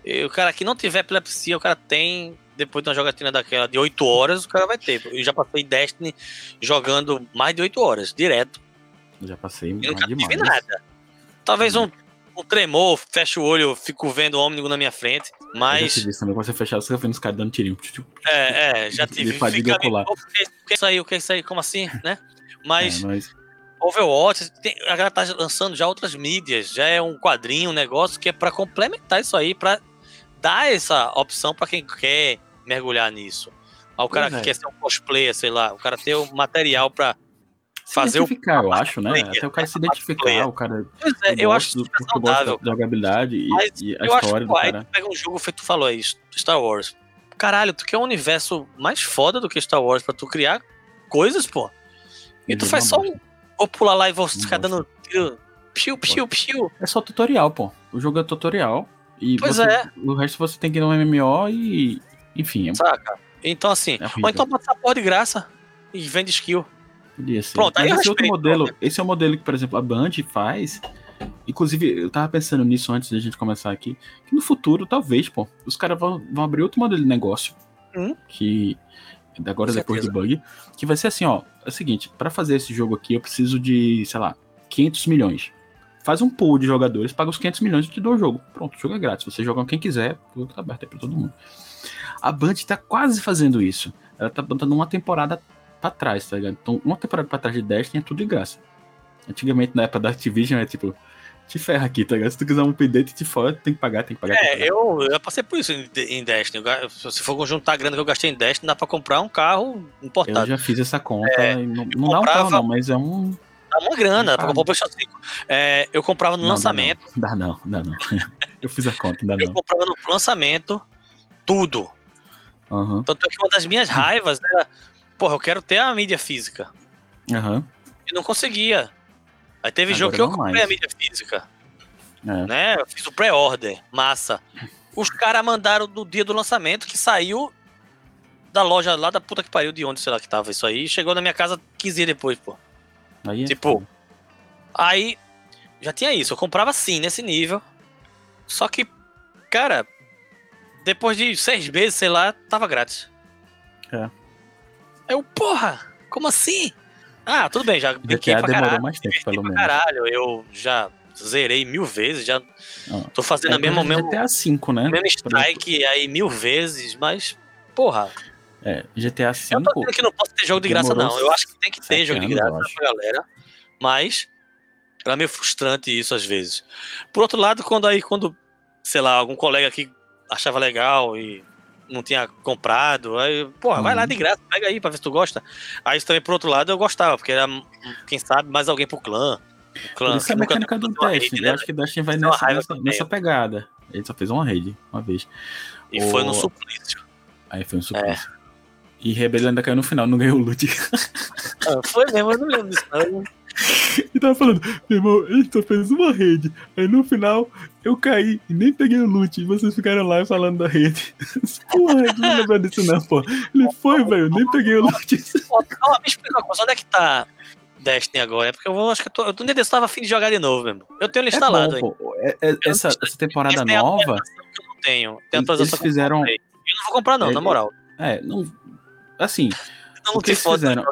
E o cara que não tiver epilepsia, o cara tem. Depois de uma jogatina daquela de 8 horas, o cara vai ter. Eu já passei Destiny jogando mais de 8 horas, direto. Já passei. Eu nunca tive nada. Talvez um, um tremor, fecho o olho, fico vendo o ônibus na minha frente. Mas. Eu já tive quando você fechar, você vendo os caras dando tirinho. É, é, já tive. Fica, ocular. O que é isso aí? O que é isso aí? Como assim? né? Mas. É, mas... Overwatch, tem, a galera tá lançando já outras mídias, já é um quadrinho, um negócio que é para complementar isso aí, para dar essa opção para quem quer mergulhar nisso. o cara que é. quer ser um cosplayer, sei lá, o cara ter o material para fazer o. eu acho, né? Até o cara se identificar, o cara. Pois é, eu acho do, que é saudável. Da jogabilidade e, e a história do cara. pega um jogo feito, tu falou aí, Star Wars. Caralho, tu quer um universo mais foda do que Star Wars pra tu criar coisas, pô. E tu faz só um. Vou pular lá e vou ficar dando tiro. Piu, piu, piu. É só tutorial, pô. O jogo é tutorial. E pois você, é. O resto você tem que ir no MMO e. Enfim. É... Saca? Então assim. É ou então bota essa porra de graça e vende skill. Podia ser. Pronto, aí esse, outro modelo, esse é o modelo que, por exemplo, a Band faz. Inclusive, eu tava pensando nisso antes da gente começar aqui. Que no futuro, talvez, pô, os caras vão, vão abrir outro modelo de negócio. Hum? Que. Agora, depois do bug. Que vai ser assim, ó. É o seguinte, para fazer esse jogo aqui, eu preciso de, sei lá, 500 milhões. Faz um pool de jogadores, paga os 500 milhões e te dou o jogo. Pronto, o jogo é grátis. Você joga com quem quiser, o jogo tá aberto aí pra todo mundo. A Band tá quase fazendo isso. Ela tá botando uma temporada pra trás, tá ligado? Então, uma temporada pra trás de Destiny é tudo de graça. Antigamente, na época da Activision, é tipo, te ferra aqui, tá ligado? Se tu quiser um update, te fora, tem que pagar, tem que pagar. É, pagar. Eu, eu passei por isso em, Destiny. Se for juntar a grana que eu gastei em Destiny, dá pra comprar um carro importado. Eu já fiz essa conta, é, não, não comprava, dá um carro não, mas é um... Dá uma grana, pra comprar o PlayStation 5. É, eu comprava no não, lançamento. Dá não, dá não. Dá não. eu fiz a conta, dá não. Eu comprava no lançamento tudo. Uhum. Tanto é que uma das minhas raivas era porra, eu quero ter a mídia física. Uhum. E não conseguia. Aí teve Agora jogo que eu comprei mais. a mídia física. É. Né? Eu fiz o pré-order, massa. Os caras mandaram do dia do lançamento que saiu da loja lá da puta que pariu, de onde sei lá que tava isso aí, chegou na minha casa 15 dias depois, pô. Aí é tipo, aí já tinha isso, eu comprava sim nesse nível. Só que, cara, depois de seis meses, sei lá, tava grátis. É. Eu, porra, como assim? Ah, tudo bem, já brinquei pra demorou caralho. mais tempo, pelo menos. Caralho, eu já zerei mil vezes, já ah, tô fazendo é a mesma... Mesmo, GTA V, né? Mesmo strike aí mil vezes, mas, porra... É, GTA V... Eu tô dizendo que não posso ter jogo de graça, não. Eu acho que tem que ter jogo de graça pra galera, mas era meio frustrante isso às vezes. Por outro lado, quando aí, quando, sei lá, algum colega aqui achava legal e não tinha comprado. Aí, porra, uhum. vai lá uhum. de graça, pega aí pra ver se tu gosta. Aí isso também, por outro lado, eu gostava, porque era, quem sabe, mais alguém pro clã. O clã Isso é a mecânica do Destiny. Né? Eu acho que o Destiny vai nessa, nessa, nessa, pegada. Ele só fez uma rede, uma vez. E o... foi no suplício. Aí foi um suplício. É. E Rebelde ainda caiu no final, não ganhou o loot. Ah, foi mesmo, eu não lembro disso. Não. E tava falando, meu irmão, ele só fez uma rede. Aí no final eu caí e nem peguei o loot. E vocês ficaram lá falando da rede. Porra, não lembra disso não, pô. Ele foi, velho, nem peguei o loot. Ó, me explica uma coisa, onde é que tá Destiny agora? É porque eu vou, acho que eu tô. Eu tô nem tava afim de jogar de novo mesmo. Eu tenho ele instalado é bom, aí. É, é, essa, essa temporada nova. eu não tenho. Tem eles fizeram. Eu não vou comprar, não, é, na moral. É, não. Assim. Não, não tem foto fizeram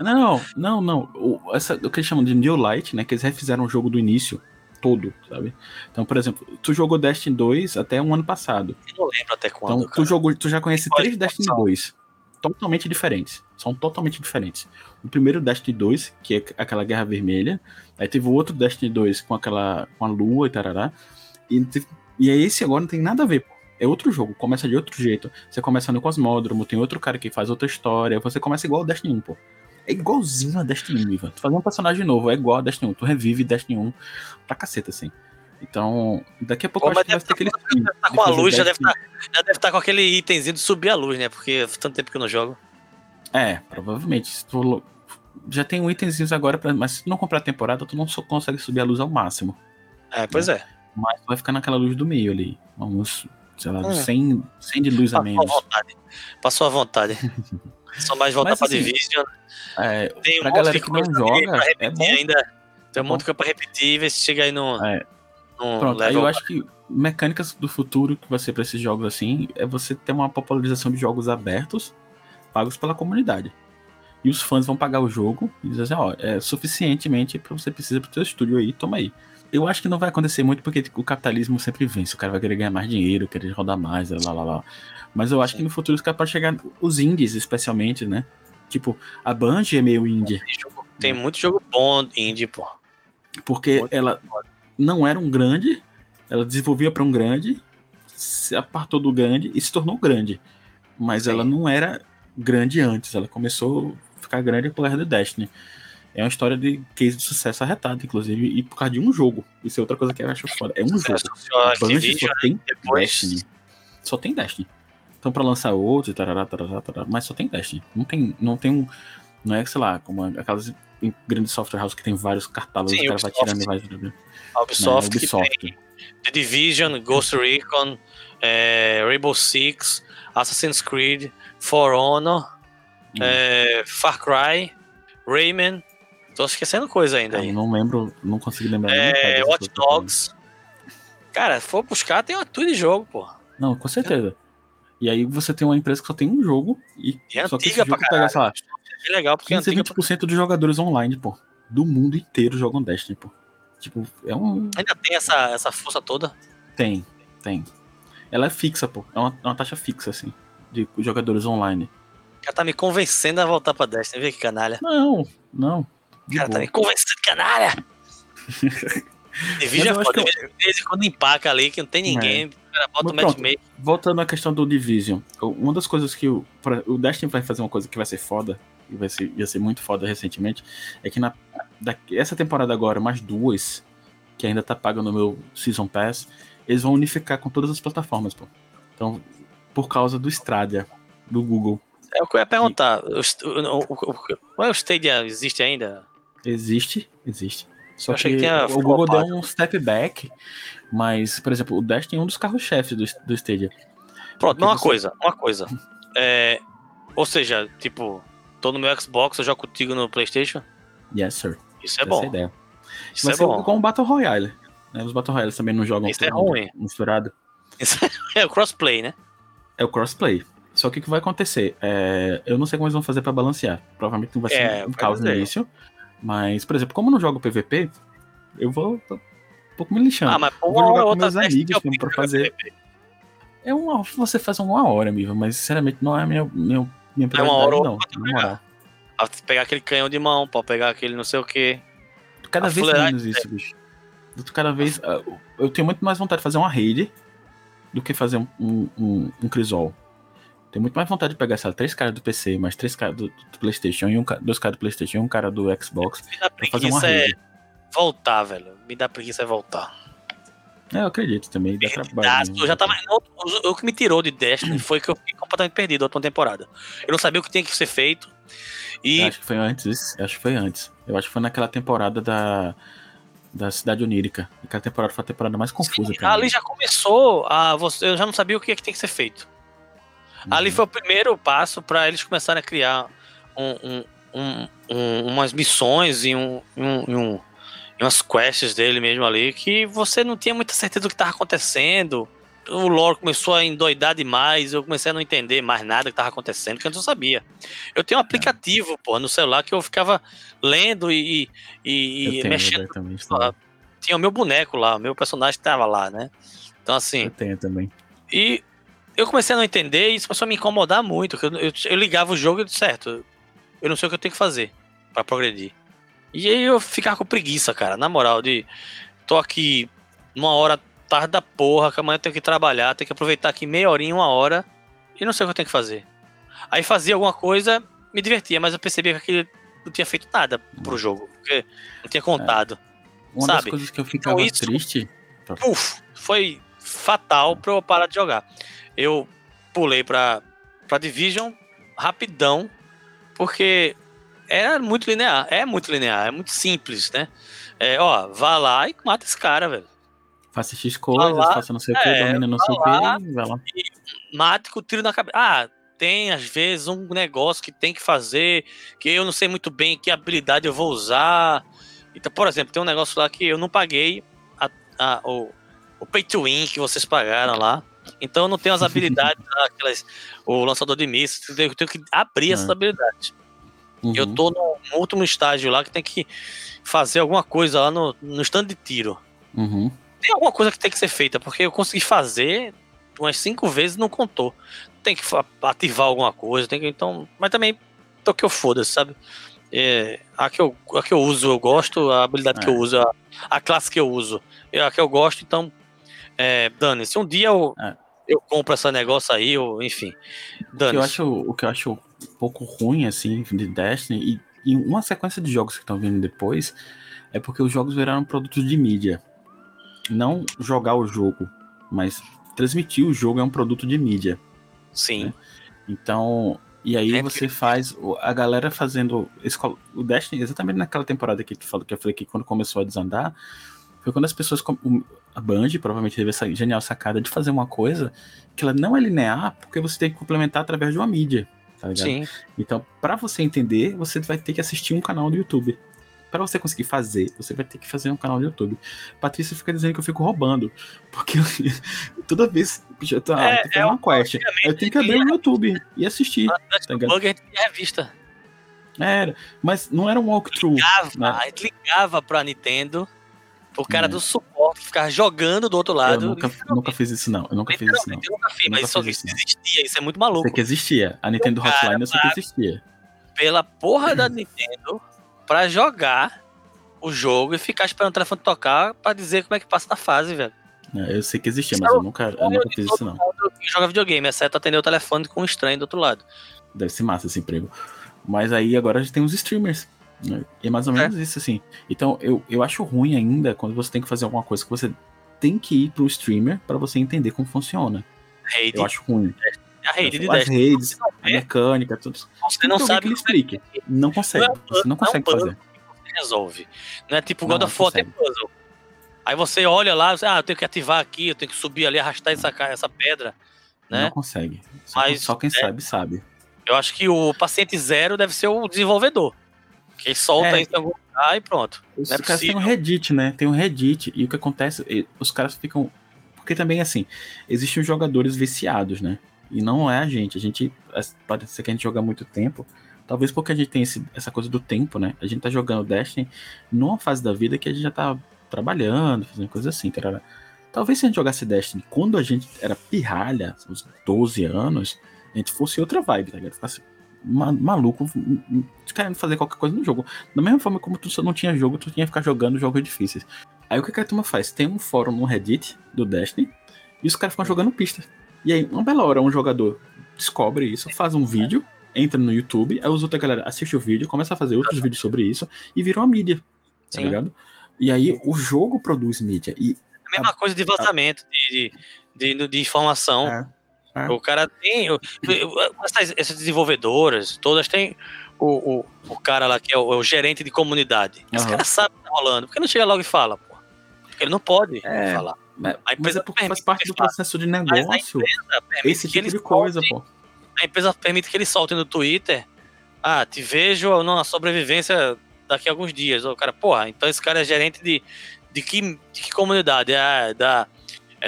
não, não, não. O, essa, o que eles chamam de New Light, né? Que eles refizeram o jogo do início todo, sabe? Então, por exemplo, tu jogou Destiny 2 até um ano passado. Eu não lembro até quando. Então, tu, jogou, tu já conhece três Destiny 2. Totalmente diferentes. São totalmente diferentes. O primeiro Destiny 2, que é aquela Guerra Vermelha. Aí teve o outro Destiny 2 com aquela. com a lua e tarará. E, e aí esse agora não tem nada a ver, pô é outro jogo, começa de outro jeito. Você começa no Cosmódromo, tem outro cara que faz outra história, você começa igual o Destiny 1, pô. É igualzinho a Destiny 1, Ivan. Tu faz um personagem novo, é igual a Destiny 1. Tu revive Destiny 1 pra caceta, assim. Então, daqui a pouco Pô, eu acho que vai ter deve aquele. Tá com a luz, já deve estar já deve tá com aquele itemzinho de subir a luz, né? Porque faz tanto tempo que eu não jogo. É, provavelmente. Tu já tem um itemzinhos agora, pra... mas se tu não comprar a temporada, tu não só consegue subir a luz ao máximo. É, pois é. Mas tu vai ficar naquela luz do meio ali. Uns, sei lá, Hum. 100, 100 de luz a Passou à menos. vontade. Passou à vontade. Só mais voltar Mas, pra assim, Division. É, Tem um pra monte galera de que não joga, é bom. ainda. Tem um É monte de coisa pra repetir e ver se chega aí no, É. no Pronto, aí eu acho que mecânicas do futuro que vai ser pra esses jogos assim é você ter uma popularização de jogos abertos, pagos pela comunidade. E os fãs vão pagar o jogo e dizer assim, ó, é suficientemente pra você precisa pro teu estúdio aí, toma aí. Eu acho que não vai acontecer muito porque o capitalismo sempre vence. O cara vai querer ganhar mais dinheiro, querer rodar mais, lá, lá, lá. Mas eu acho que no futuro os caras podem chegar, os indies especialmente, né? Tipo, a Bungie é meio indie. Tem jogo- Tem muito jogo bom indie, pô. Porque Muito ela não era um grande, ela desenvolvia para um grande, se apartou do grande e se tornou grande. Mas Sim. ela não era grande antes, ela começou a ficar grande por causa do Destiny. É uma história de case de sucesso arretado, inclusive, e por causa de um jogo. Isso é outra coisa que eu acho foda. É um jogo. Activision, só tem depois- Destiny. Só tem Destiny. Então pra lançar outro, tarará, tarará, tarará, mas só tem Destiny. Não tem, não tem um. Não é, sei lá, como aquelas grandes software houses que tem vários catálogos, Sim, o cara vai Ubisoft. tirando e vai. A Ubisoft, Não, que Ubisoft. tem The Division, Ghost Recon, é, Rainbow Six, Assassin's Creed, For Honor, Hum. é, Far Cry, Rayman. Tô esquecendo coisa ainda Eu aí. não lembro, não consegui lembrar É, Watch eu falei. Dogs. Cara, se for buscar, tem uma tudo de jogo, pô. Não, com certeza. E aí você tem uma empresa que só tem um jogo e, é só que esse jogo pega, sei lá, É legal, porque é 15 a antiga. 20% dos jogadores online, pô. Do mundo inteiro jogam Destiny, pô. Tipo, é um. Ainda tem essa, essa força toda. Tem, tem. Ela é fixa, pô. É uma, é uma taxa fixa, assim, de jogadores online. Cara tá me convencendo a voltar pra Destiny. Vê que canalha. Não, não. De cara tá boa. me convencendo, canalha! Division é foda. De vez em quando empaca ali, que não tem ninguém. O cara bota o Mas pronto. matchmaking. Voltando à questão do Division, uma das coisas que o, pra- o Destiny vai fazer uma coisa que vai ser foda, e vai ser, ia ser muito foda recentemente, é que na, da, essa temporada agora, mais duas, que ainda tá paga no meu Season Pass, eles vão unificar com todas as plataformas, pô. Então, por causa do Stadia, do Google. É o que eu ia perguntar. O, o, o, o, qual é o Stadia? Existe ainda? Existe, existe. Só Eu que, que o Google deu um step back, mas, por exemplo, o Destiny é um dos carros-chefes do, do Stadia. Pronto, mas uma você- coisa, uma coisa. É, ou seja, tipo, tô no meu Xbox, eu jogo contigo no Playstation. Yes, sir. Isso é Essa é bom. ideia. Isso Vai é bom. como o Battle Royale. né? Os Battle Royales também não jogam Isso é ruim. misturado. Isso é o crossplay, né? É o crossplay. Só que o que vai acontecer? É, eu não sei como eles vão fazer pra balancear. Provavelmente não vai ser É, um caos no é. início. Mas, por exemplo, como eu não jogo PVP, eu vou tô um pouco me lixando. Ah, mas por vou jogar hora com meus amigos mesmo pra fazer. PVP. É uma, você faz uma hora, amigo, mas sinceramente não é a minha, minha, minha É uma hora prioridade, não. outra Na moral. Pra pegar aquele canhão de mão, pra pegar aquele não sei o que. Cada A vez menos isso, bicho. Cada vez. Eu tenho muito mais vontade de fazer uma raid do que fazer um, um, um, um Crisol. Tenho muito mais vontade de pegar, sei lá, três caras do PC, mais três caras do, do PlayStation, e um, dois caras do PlayStation e um cara do Xbox. Me dá Pra fazer uma preguiça é raid. voltar, velho. Me dá preguiça é voltar. É, eu acredito também. Dá trabalho. né? Eu já tava. o, o que me tirou de Destiny foi que eu fiquei completamente perdido na última temporada. Eu não sabia o que tinha que ser feito. E Eu acho que foi antes, isso. Eu acho que foi antes. Eu acho que foi naquela temporada da, da Cidade Onírica. Aquela temporada foi a temporada mais confusa sim, ali mim. já começou a. você- Eu já não sabia o que, é que tem que ser feito. Ali foi o primeiro passo para eles começarem a criar um- um- um- um- umas missões e, um, um- umas quests dele mesmo ali que você não tinha muita certeza do que estava acontecendo. O lore começou a endoidar demais, eu comecei a não entender mais nada que estava acontecendo, que antes eu sabia. Eu tenho um aplicativo, pô, no celular que eu ficava lendo e, e- e mexendo. Tinha o meu boneco lá, o meu personagem estava lá, né? Então, assim, Eu tenho também. e eu comecei a não entender e isso começou a me incomodar muito. Eu, eu, eu ligava o jogo e certo, eu não sei o que eu tenho que fazer pra progredir. E aí eu ficava com preguiça, cara, na moral, de tô aqui uma hora tarde da porra, que amanhã eu tenho que trabalhar, tenho que aproveitar aqui meia horinha, uma hora, e não sei o que eu tenho que fazer. Aí fazia alguma coisa, me divertia, mas eu percebia que aquilo não tinha feito nada pro jogo, porque não tinha contado. Uma Sabe? das coisas que eu ficava isso- triste puf, foi fatal pra eu parar de jogar. Eu pulei pra, pra Division rapidão, porque era muito linear. É muito linear, é muito simples, né? É, ó, vá lá e mata esse cara, velho. Faça X coisas, lá, faça não sei o que, é, domina não sei o que, vai lá. mate com o tiro na cabeça. Ah, tem às vezes um negócio que tem que fazer, que eu não sei muito bem que habilidade eu vou usar. Então, por exemplo, tem um negócio lá que eu não paguei a, a- o, o pay to win que vocês pagaram lá. Então eu não tenho as habilidades, aquelas, o lançador de mísseis, eu tenho que abrir essas É. habilidades. Eu Uhum. tô no último estágio lá que tem que fazer alguma coisa lá no, no stand de tiro. Uhum. Tem alguma coisa que tem que ser feita, porque eu consegui fazer umas cinco vezes e não contou. Tem que ativar alguma coisa, tem que. Então. Mas também tô que eu foda, sabe? É, a, que eu, a que eu uso eu gosto, a habilidade que É. eu uso, a, a classe que eu uso, é a que eu gosto, então. É, Dani, se um dia eu, É. eu compro esse negócio aí, eu, enfim. O que, Dani, eu acho, o que eu acho um pouco ruim, assim, de Destiny, e, e uma sequência de jogos que estão vindo depois, é porque os jogos viraram produtos de mídia. Não jogar o jogo, mas transmitir o jogo é um produto de mídia. sim. Então, e aí É você faz o- a galera fazendo co- o Destiny exatamente naquela temporada que tu falou que eu falei que quando começou a desandar, foi quando as pessoas o- a Band provavelmente teve essa genial sacada de fazer uma coisa que ela não é linear, porque você tem que complementar através de uma mídia, tá ligado? Sim. Então, pra você entender, você vai ter que assistir um canal do YouTube. Pra você conseguir fazer, você vai ter que fazer um canal do YouTube. Patrícia fica dizendo que eu fico roubando. Porque toda vez eu tô, ah, É, eu é uma quest, eu tenho que abrir o YouTube e assistir. A gente tinha revista. Era, mas não era um walkthrough. ligava, né? ligava pra Nintendo, pro cara É. do suporte que ficava jogando do outro lado. Eu nunca, nunca fiz isso, não. Eu nunca fiz isso, não. Eu nunca fiz, mas isso, fiz isso, existia, isso é muito Eu maluco. sei que existia. A Nintendo cara Hotline eu sei que existia. Pela porra da Nintendo pra jogar o jogo e ficar esperando o telefone tocar pra dizer como é que passa na fase, velho. É, Eu sei que existia, mas eu nunca, eu nunca fiz isso, não. Joga videogame, exceto atender o telefone com um estranho do outro lado. Deve ser massa esse emprego. Mas aí agora a gente tem os streamers. Né? É mais ou menos isso, assim. Então eu, eu acho ruim ainda quando você tem que fazer alguma coisa que você tem que ir pro streamer pra você entender como funciona. Raid, Eu acho ruim. a raid de As 10. redes, a É. mecânica, tudo. Você não sabe que como é que explique. Não consegue. Não é Você não consegue não é um fazer. você resolve. Não é tipo God of War puzzle. Aí você olha lá, você, ah, eu tenho que ativar aqui, eu tenho que subir ali, arrastar essa, essa pedra, né? Não consegue. Só, Mas, só quem é. sabe, sabe. Eu acho que o paciente zero deve ser o desenvolvedor. Que ele solta É. isso em algum lugar e pronto. Os é caras têm um. Reddit, né? Tem um Reddit. E o que acontece, os caras ficam. Porque também, assim, existem os jogadores viciados, né? E não é a gente. A gente. Pode ser que a gente joga há muito tempo. Talvez porque a gente tem esse- essa coisa do tempo, né? A gente tá jogando Destiny numa fase da vida que a gente já tá trabalhando, fazendo coisas assim. Talvez se a gente jogasse Destiny quando a gente era pirralha, uns 12 anos, a gente fosse outra vibe, tá ligado? Ficasse maluco, m- m- querendo fazer qualquer coisa no jogo. Da mesma forma como tu só não tinha jogo, tu tinha que ficar jogando jogos difíceis. Aí o que que a turma faz? Tem um fórum no Reddit do Destiny e os caras ficam jogando pista. E aí, uma bela hora, um jogador descobre isso, faz um vídeo, entra no YouTube, aí os outros galera assiste o vídeo, começa a fazer outros vídeos sobre isso e virou uma mídia, tá Sim. ligado? E aí o jogo produz mídia. E A mesma coisa de vazamento de, de, de, de informação. É, é. O cara tem. Essas, essas desenvolvedoras, todas têm o, o, o cara lá que é o, é o gerente de comunidade. Esse Aham. cara sabe o que tá rolando. Por que não chega logo e fala, pô? Porque ele não pode É. falar. mas, A mas empresa é porque faz parte do processo de Mas negócio, esse tipo de coisa, pô. A empresa permite que eles soltem no Twitter. Ah, te vejo numa sobrevivência daqui a alguns dias. O cara, porra, então esse cara é gerente de, de, que, de que comunidade? É, da,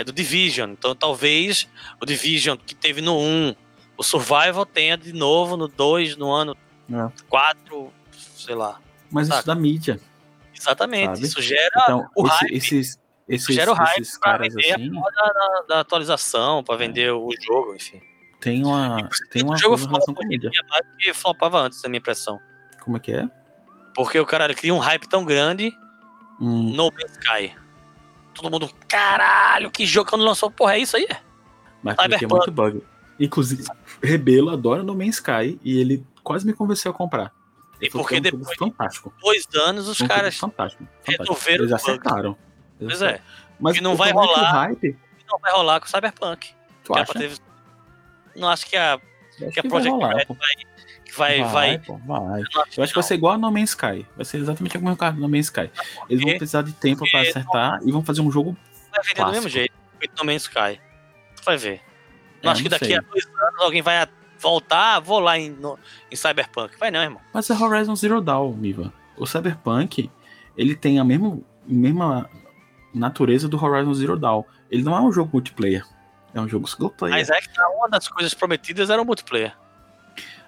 é do Division. Então talvez o Division que teve no 1, o Survival tenha de novo no 2, no ano É. 4, sei lá. Mas isso Saca. da mídia. Exatamente. Sabe? Isso gera Então, o esse- hype. esses, esses, gera o hype esses caras vender assim, a da, da- da atualização, pra vender o jogo, enfim. tem uma, tem uma jogo relação com mídia. dia mais que flopava antes, na minha impressão. Como é que é? Porque o cara cria um hype tão grande Hum, No Man's Sky. Todo mundo, caralho, que jogo quando lançou, porra, é isso aí? mas porque é muito bug. Inclusive, Rebelo adora No Man's Sky e ele quase me convenceu a comprar. E porque que é um depois de fantástico. dois anos os Um jogo caras. fantástico. fantástico. resolveram Eles acertaram. Eles Pois é. Mas que não vai é rolar. Hype, Não vai rolar com o Cyberpunk. tu acha? Não acho que a, acho que a que vai Project rolar, Red pô. Vai, vai, vai, pô, vai. Eu Eu acho que vai ser igual a No Man's Sky. Vai ser exatamente o carro do No Man's Sky. Eles vão precisar de tempo pra acertar e vão fazer um jogo. vai vender do Clássico. mesmo jeito. No Man's Sky. Tu vai ver. É, acho que daqui sei. a dois anos alguém vai voltar, vou lá em, no- em Cyberpunk. Vai não, irmão. Mas é Horizon Zero Dawn, Miva. O Cyberpunk, ele tem a mesma, mesma natureza do Horizon Zero Dawn. Ele não é um jogo multiplayer. É um jogo single player. Mas é que uma das coisas prometidas era o multiplayer.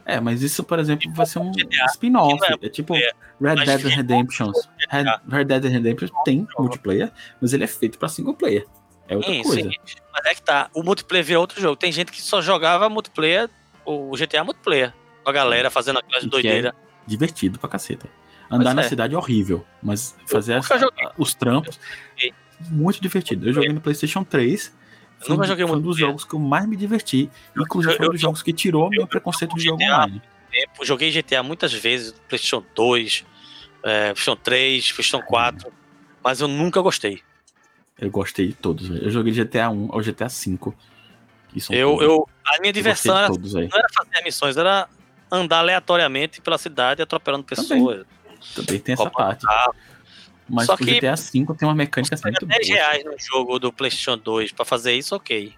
É, mas isso, por exemplo, vai ser um GTA, spin-off. é É tipo multiplayer, Red Dead Redemption. Red. Red Dead Redemption tem multiplayer, mas ele é feito pra single player. É outra Sim, coisa. sim. Mas é que tá. O multiplayer virou outro jogo. Tem gente que só jogava multiplayer, o GTA multiplayer. Com a galera fazendo aquelas Que é doideiras. Divertido pra caceta. Andar Pois na é. cidade é horrível, mas fazer as- os trampos muito divertido. Eu joguei no PlayStation 3. Eu Foi, nunca um- joguei foi um dos multiplayer. jogos que eu mais me diverti. Inclusive, foi um eu- dos jogos que tirou meu preconceito de jogo GTA. online. tempo. Joguei GTA muitas vezes, PlayStation 2, é, PlayStation 3, PlayStation 4, mas eu nunca gostei. Eu gostei de todos. Eu joguei GTA 1 ao GTA 5. Que são Eu, todos. eu, a minha diversão era, todos, não era fazer missões, era andar aleatoriamente pela cidade atropelando pessoas. Também tem essa parte. carro. Mas Só o que- GTA 5 tem uma mecânica muito 10 boa. reais no jogo do PlayStation 2 pra fazer isso, ok.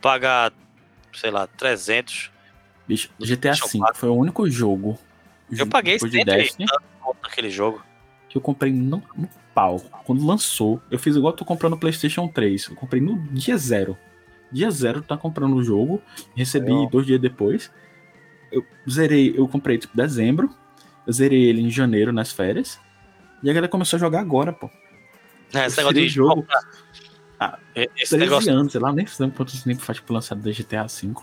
Pagar, sei lá, 300. Bicho, GTA 5 foi o único jogo. Eu paguei depois de 70 Destiny, naquele jogo. que eu comprei no, no pau. Quando lançou, eu fiz igual eu tô comprando o PlayStation 3. Eu comprei no dia zero. Dia zero, tá comprando o jogo. Recebi dois dias depois. Eu zerei, eu comprei tipo dezembro. Eu zerei ele em janeiro nas férias. E a galera começou a jogar agora, pô. É, esse Eu negócio de jogo. Ah, esse 13 negócio anos, sei lá, nem sei quantos tempo faz pro lançado do GTA V.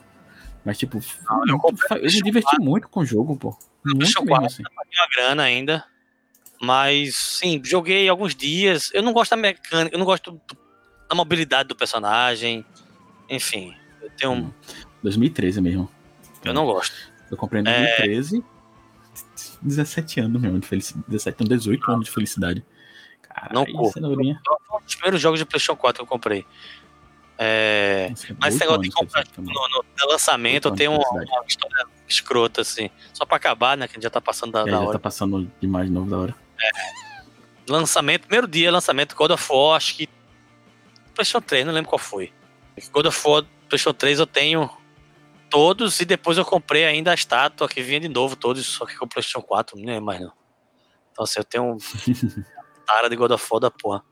Mas, tipo, Não, eu comprei eu me diverti muito com o jogo, pô. Muito PlayStation mesmo, 4, assim. uma grana ainda. Mas, sim, joguei alguns dias. Eu não gosto da mecânica, eu não gosto da mobilidade do personagem. Enfim, eu tenho um. 2013 mesmo. Eu não gosto. Eu comprei em É. 2013. 17 anos mesmo de felicidade. 17, não, 18 anos de felicidade. Caralho, Não curto. cenourinha. Foi um dos primeiros jogos de PlayStation 4 que eu comprei. É, Nossa, mas esse 18 negócio de comprar no, no- no lançamento, de uma, uma história escrota, assim. Só pra acabar, né? Que a gente já tá passando da, também. da É, já hora. tá passando demais de novo da hora. Lançamento, primeiro dia, lançamento God of War, acho que. PlayStation 3, não lembro qual foi. God of War, PlayStation 3 eu tenho todos e depois eu comprei ainda a estátua que vinha de novo, todos, só que com o PlayStation 4, não lembro mais não. Então assim, eu tenho um tara de God of War da porra.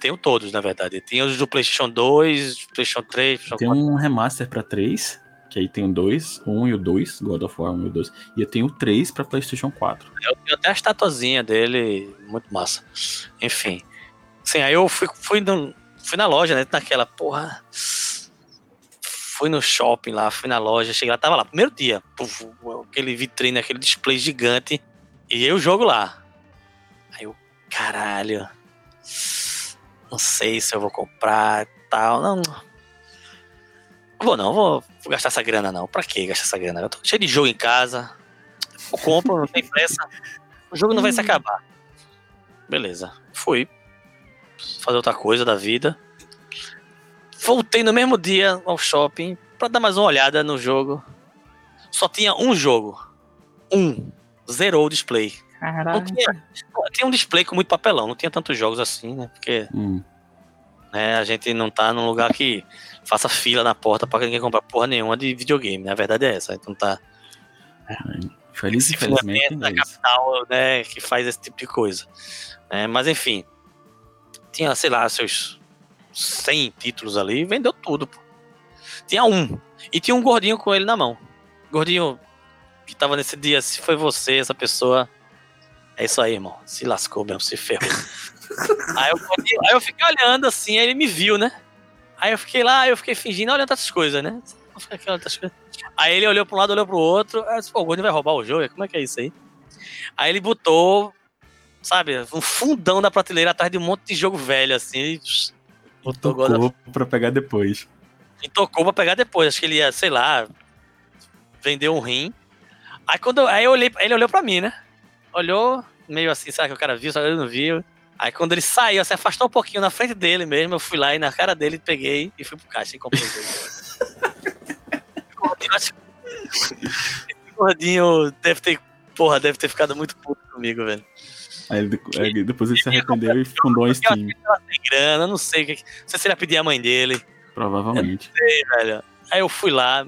Tenho todos, na verdade. Tenho os do PlayStation 2, PlayStation 3, PlayStation Tem 4. um remaster pra 3, que aí tem o 2, o 1 e o 2, God of War 1 e o 2. E eu tenho o 3 pra PlayStation 4. Eu tenho até a estatuazinha dele, muito massa. Enfim. Sim, aí eu fui, fui, no- fui na loja, né? Naquela, porra. Fui no shopping lá, fui na loja, cheguei lá, tava lá, primeiro dia. puf, aquele vitrine, aquele display gigante. E eu jogo lá. Aí eu, caralho. Não sei se eu vou comprar e tal. Não. Vou não, vou, vou gastar essa grana não. Pra que gastar essa grana? Eu tô cheio de jogo em casa. Eu compro, não tem pressa. O jogo não vai se acabar. Beleza. Fui. Fazer outra coisa da vida. Voltei no mesmo dia ao shopping pra dar mais uma olhada no jogo. Só tinha um jogo. Um. Zerou o display. Não tinha, tinha um display com muito papelão, não tinha tantos jogos assim, né? Porque Hum, né, a gente não tá num lugar que faça fila na porta pra ninguém comprar porra nenhuma de videogame. né? A verdade é essa. Não tá feliz e fundamento da é isso. capital, né, que faz esse tipo de coisa. É, mas enfim, tinha, sei lá, seus 100 títulos ali, vendeu tudo. Pô. Tinha um. E tinha um gordinho com ele na mão. Gordinho que tava nesse dia, se foi você, essa pessoa. É isso aí, irmão. Se lascou mesmo, se ferrou. aí, eu, aí eu fiquei olhando assim, aí ele me viu, né? Aí eu fiquei lá, eu fiquei fingindo olhando outras coisas, né? Outras coisas. Aí ele olhou pra um lado, olhou pro outro. Aí eu disse, pô, o Gordinho vai roubar o jogo? Como é que é isso aí? Aí ele botou, sabe, um fundão da prateleira atrás de um monte de jogo velho, assim. E of Tocou pra pegar depois. e tocou pra pegar depois. Acho que ele ia, sei lá, vender um rim. Aí quando eu, aí eu olhei, ele olhou pra mim, né? Olhou, meio assim, sabe que o cara viu, só que ele não viu. Aí quando ele saiu, se afastou um pouquinho na frente dele mesmo, eu fui lá e na cara dele peguei e fui pro caixa e comprei o gordinho deve ter, porra, deve ter ficado muito puto comigo, velho. Aí, ele- depois ele se arrependeu e fundou a Steam, sem grana, não sei o que. Não sei se ele ia pedir a mãe dele. provavelmente. Aí, velho. Aí eu fui lá.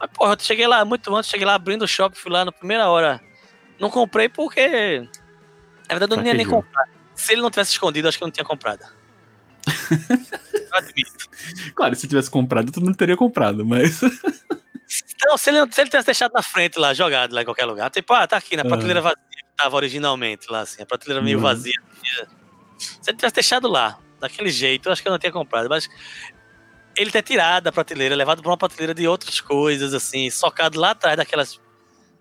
Mas, porra, eu cheguei lá muito antes, cheguei lá abrindo o shopping, fui lá na primeira hora. Não comprei porque. Na verdade, eu não ia nem comprar. Se ele não tivesse escondido, acho que eu não tinha comprado. Claro, se tivesse comprado, tu não teria comprado, mas. Não, se ele, se ele tivesse deixado na frente lá, jogado lá em qualquer lugar. Tipo, ah, tá aqui na Aham. prateleira vazia que tava originalmente lá, assim. A prateleira meio Uhum. vazia. Se ele tivesse deixado lá, daquele jeito, eu acho que eu não tinha comprado. Mas ele ter tirado da prateleira, levado pra uma prateleira de outras coisas, assim, socado lá atrás daquelas.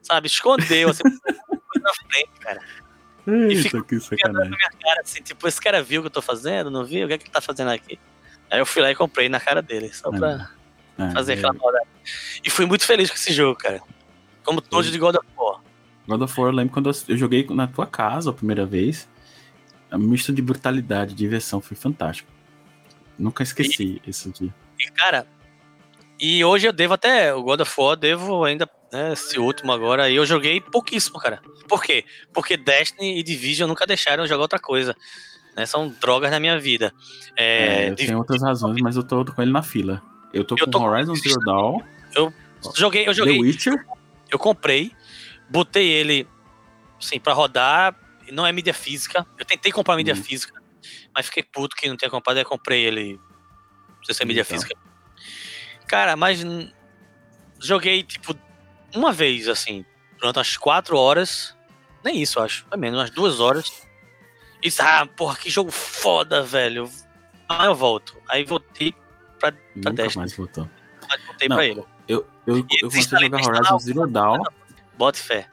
Sabe, escondeu, assim, na frente, cara. Eita, ficou que Na sacanagem. minha cara, assim, tipo, esse cara viu o que eu tô fazendo, não viu? O que é que ele tá fazendo aqui? Aí eu fui lá e comprei na cara dele, só pra Ah, fazer é. aquela maldade. E fui muito feliz com esse jogo, cara. Como todos de God of War. God of War, eu lembro quando eu- eu joguei na tua casa a primeira vez. A misto de brutalidade, diversão, foi fantástico. Nunca esqueci esse dia. E, cara, e hoje eu devo até, o God of War, eu devo ainda, né, esse último agora, e eu joguei pouquíssimo, cara. Por quê? Porque Destiny e Division nunca deixaram eu jogar outra coisa. Né? São drogas na minha vida. É, É, eu Div- tenho outras razões, mas eu tô com ele na fila. Eu tô Eu com tô Horizon Zero Dawn, joguei, eu The joguei, Witcher. eu comprei, botei ele, assim, pra rodar, não é mídia física. Eu tentei comprar mídia Hum. física, mas fiquei puto que não tinha comprado, aí comprei ele, não sei se é mídia Então. física. Cara, mas joguei, tipo, uma vez, assim, durante umas quatro horas, nem isso, acho, foi menos, umas duas horas. E ah, porra, que jogo foda, velho. Aí eu volto. Aí voltei, Nunca Destiny. mais voltou. mas voltei Não. pra ele. Eu, eu, eu comecei a jogar. Horizon Zero Dawn. Bote fé.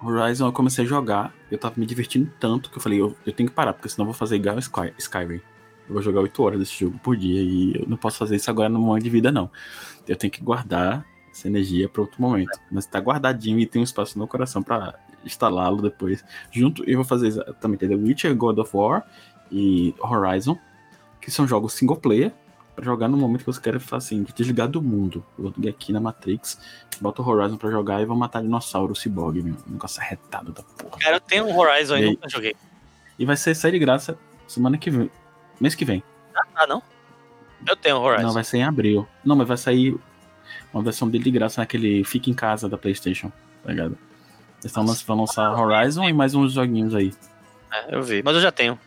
Horizon eu comecei a jogar, eu tava me divertindo tanto que eu falei, eu, eu tenho que parar, porque senão eu vou fazer igual Sky, Skyrim. Eu vou jogar 8 horas desse jogo por dia e eu não posso fazer isso agora no momento de vida, não. Eu tenho que guardar essa energia para outro momento. Mas tá guardadinho e tem um espaço no coração para instalá-lo depois. Junto, eu vou fazer exatamente The Witcher, God of War e Horizon, que são jogos single player, para jogar no momento que você quer assim, desligar do mundo. Eu vou aqui na Matrix, boto o Horizon pra jogar e vou matar dinossauro ciborgue, meu. Um negócio arretado da porra. Cara, eu tenho um Horizon aí? nunca joguei. E vai ser sair de graça semana que vem. Mês que vem. Ah, não? Eu tenho Horizon. Não, vai sair em abril. Não, mas vai sair uma versão dele de graça naquele Fica em Casa da PlayStation, tá ligado? Eles tão vão lançar Horizon e mais uns joguinhos aí. É, eu vi. Mas eu já tenho.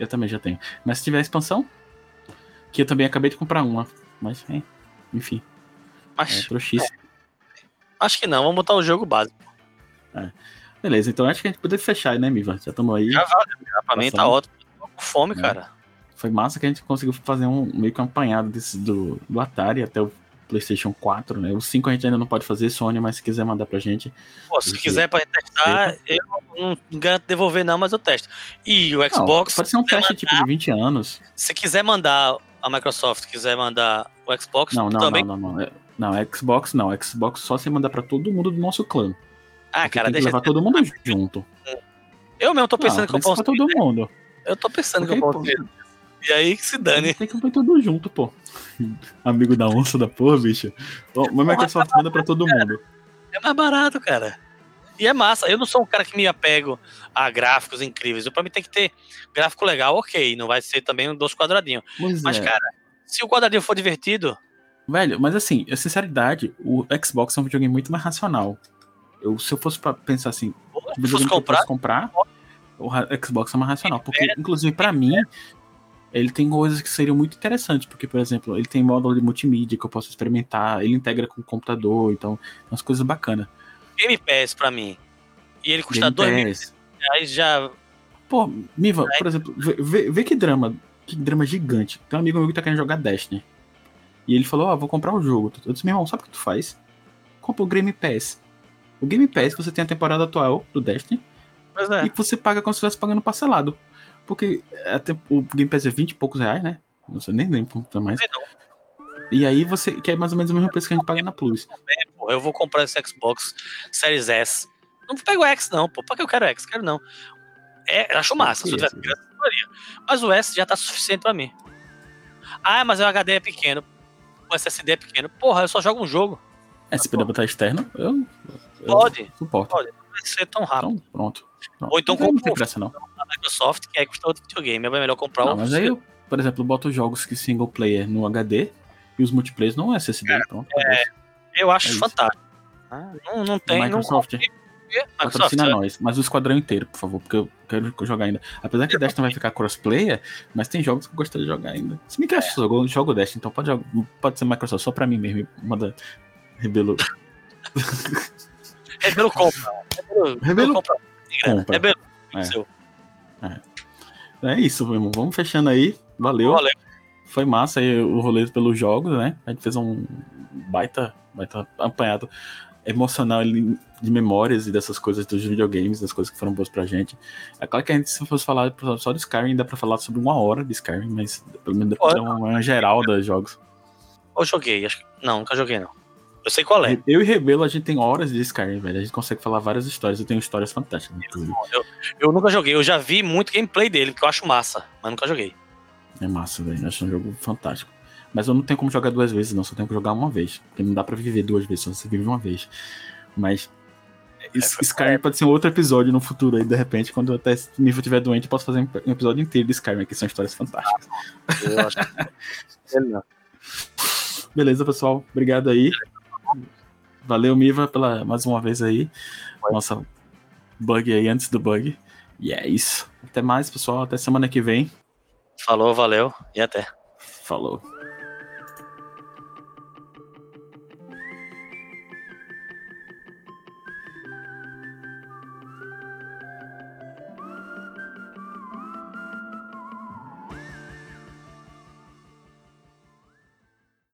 Eu também já tenho. Mas se tiver expansão, que eu também acabei de comprar uma. Mas, é, enfim, é Mas trouxice. acho que não. Vamos botar o jogo básico. Beleza, então acho que a gente poderia fechar, né, Miva? Já estamos aí. Já valeu. Já pra mim tá Passando. ótimo. Tô com fome, É. cara. Foi massa que a gente conseguiu fazer um meio que um apanhado desse, do, do Atari até o PlayStation 4, né? O 5 a gente ainda não pode fazer, Sony, mas se quiser mandar pra gente. Pô, se quiser pra testar, eu não garanto devolver não, mas eu testo. E o Não, Xbox, pode ser um teste tipo de 20 anos. se quiser mandar a Microsoft, quiser mandar o Xbox, Não, não, também. não, não, não. É- Não, Xbox não. Xbox só se mandar pra todo mundo do nosso clã. Ah, Porque cara, tem que deixa levar todo mundo junto. Eu mesmo tô pensando não, que eu posso. pra todo mundo. Eu tô pensando Porque, que eu pô, posso. E aí que se dane. Tem que ir tudo junto, pô. Amigo da onça da porra, bicho. Mas Microsoft manda pra todo mundo. É mais barato, cara. E é massa. Eu não sou um cara que me apego a gráficos incríveis. Pra mim tem que ter gráfico legal, ok. Não vai ser também um dos quadradinhos. Pois Mas, é. cara, se o quadradinho for divertido, Velho, mas assim, a sinceridade, o Xbox é um videogame muito mais racional. Eu, se eu fosse pra pensar assim, se fosse que eu comprar, comprar, o Xbox é mais racional. Porque, inclusive, pra mim, ele tem coisas que seriam muito interessantes. Porque, por exemplo, ele tem módulo de multimídia que eu posso experimentar, ele integra com o computador, então, umas coisas bacanas. Game Pass pra mim. E ele custa Game 2 mil reais já. Pô, Miva, Aí- por exemplo, vê, vê- que drama, que drama gigante. Tem um amigo meu que tá querendo jogar Destiny. E ele falou, ó, vou comprar o jogo. Eu disse, meu irmão, sabe o que tu faz? Compra o Game Pass. O Game Pass, você tem a temporada atual do Destiny, é. e você paga como se estivesse pagando parcelado. Porque até o Game Pass é 20 e poucos reais, né? Não sei nem lembro quanto é mais. Não, E aí você, que é mais ou menos o mesmo preço que a gente paga na Plus. eu vou comprar esse Xbox Series S. Não pego o X, não, pô. Pra que eu quero X? Quero não. É, eu acho massa. Se eu tivesse criança, eu Mas o S já tá suficiente pra mim. Ah, mas o HD é pequeno. O SSD é pequeno. Porra, eu só jogo um jogo. É, se puder botar externo, eu, eu Pode. suporto. Pode. Não vai ser tão rápido. Então, pronto. pronto. Ou então compra pressa, não. a Microsoft, que aí custa outro videogame. É melhor comprar Não, o. mas aí eu, por exemplo, boto jogos que single player no HD e os multiplayer no SSD. pronto. Eu acho É fantástico. Ah, Não, não tem. Microsoft, Não, Microsoft, patrocina é. nós. Mas o esquadrão inteiro, por favor, porque eu quero jogar ainda. Apesar que Destiny vai ficar crossplayer, mas tem jogos que eu gostaria de jogar ainda. Se me quer, É. eu jogo, jogo Destiny, então pode, jogar- pode ser Microsoft, só pra mim mesmo. Manda Rebelo. Rebelo compra. Rebelo, Rebelo compra. Rebelo. É. seu. É isso, meu irmão. Vamos fechando aí. Valeu. Valeu. Foi massa aí o rolê pelos jogos, né? A gente fez um baita, baita apanhado emocional ali de memórias e dessas coisas dos videogames, das coisas que foram boas pra gente. É claro que a gente, se fosse falar só de Skyrim, dá pra falar sobre uma hora de Skyrim, mas pelo menos dá pra Pode. dar uma, geral dos jogos. Ou joguei. Acho que... Não, nunca joguei, não. Eu sei qual é. Eu e Rebelo, a gente tem horas de Skyrim, velho. A gente consegue falar várias histórias. Eu tenho histórias fantásticas. inclusive. Eu, eu nunca joguei. Eu já vi muito gameplay dele, que eu acho massa, mas nunca joguei. É massa, velho. Acho um jogo fantástico. Mas eu não tenho como jogar duas vezes, não. Só tenho que jogar uma vez. Porque não dá pra viver duas vezes, só você vive uma vez. Mas. Esse- Skyrim pode ser um outro episódio no futuro aí, de repente, quando eu até nível estiver doente, eu posso fazer um episódio inteiro de Skyrim, que são histórias fantásticas. Eu acho que... Não. Beleza, pessoal. Obrigado aí. Valeu, Miva, pela mais uma vez aí. Nossa bug aí antes do bug. E é isso. Até mais, pessoal. Até semana que vem. Falou, valeu e até. Falou.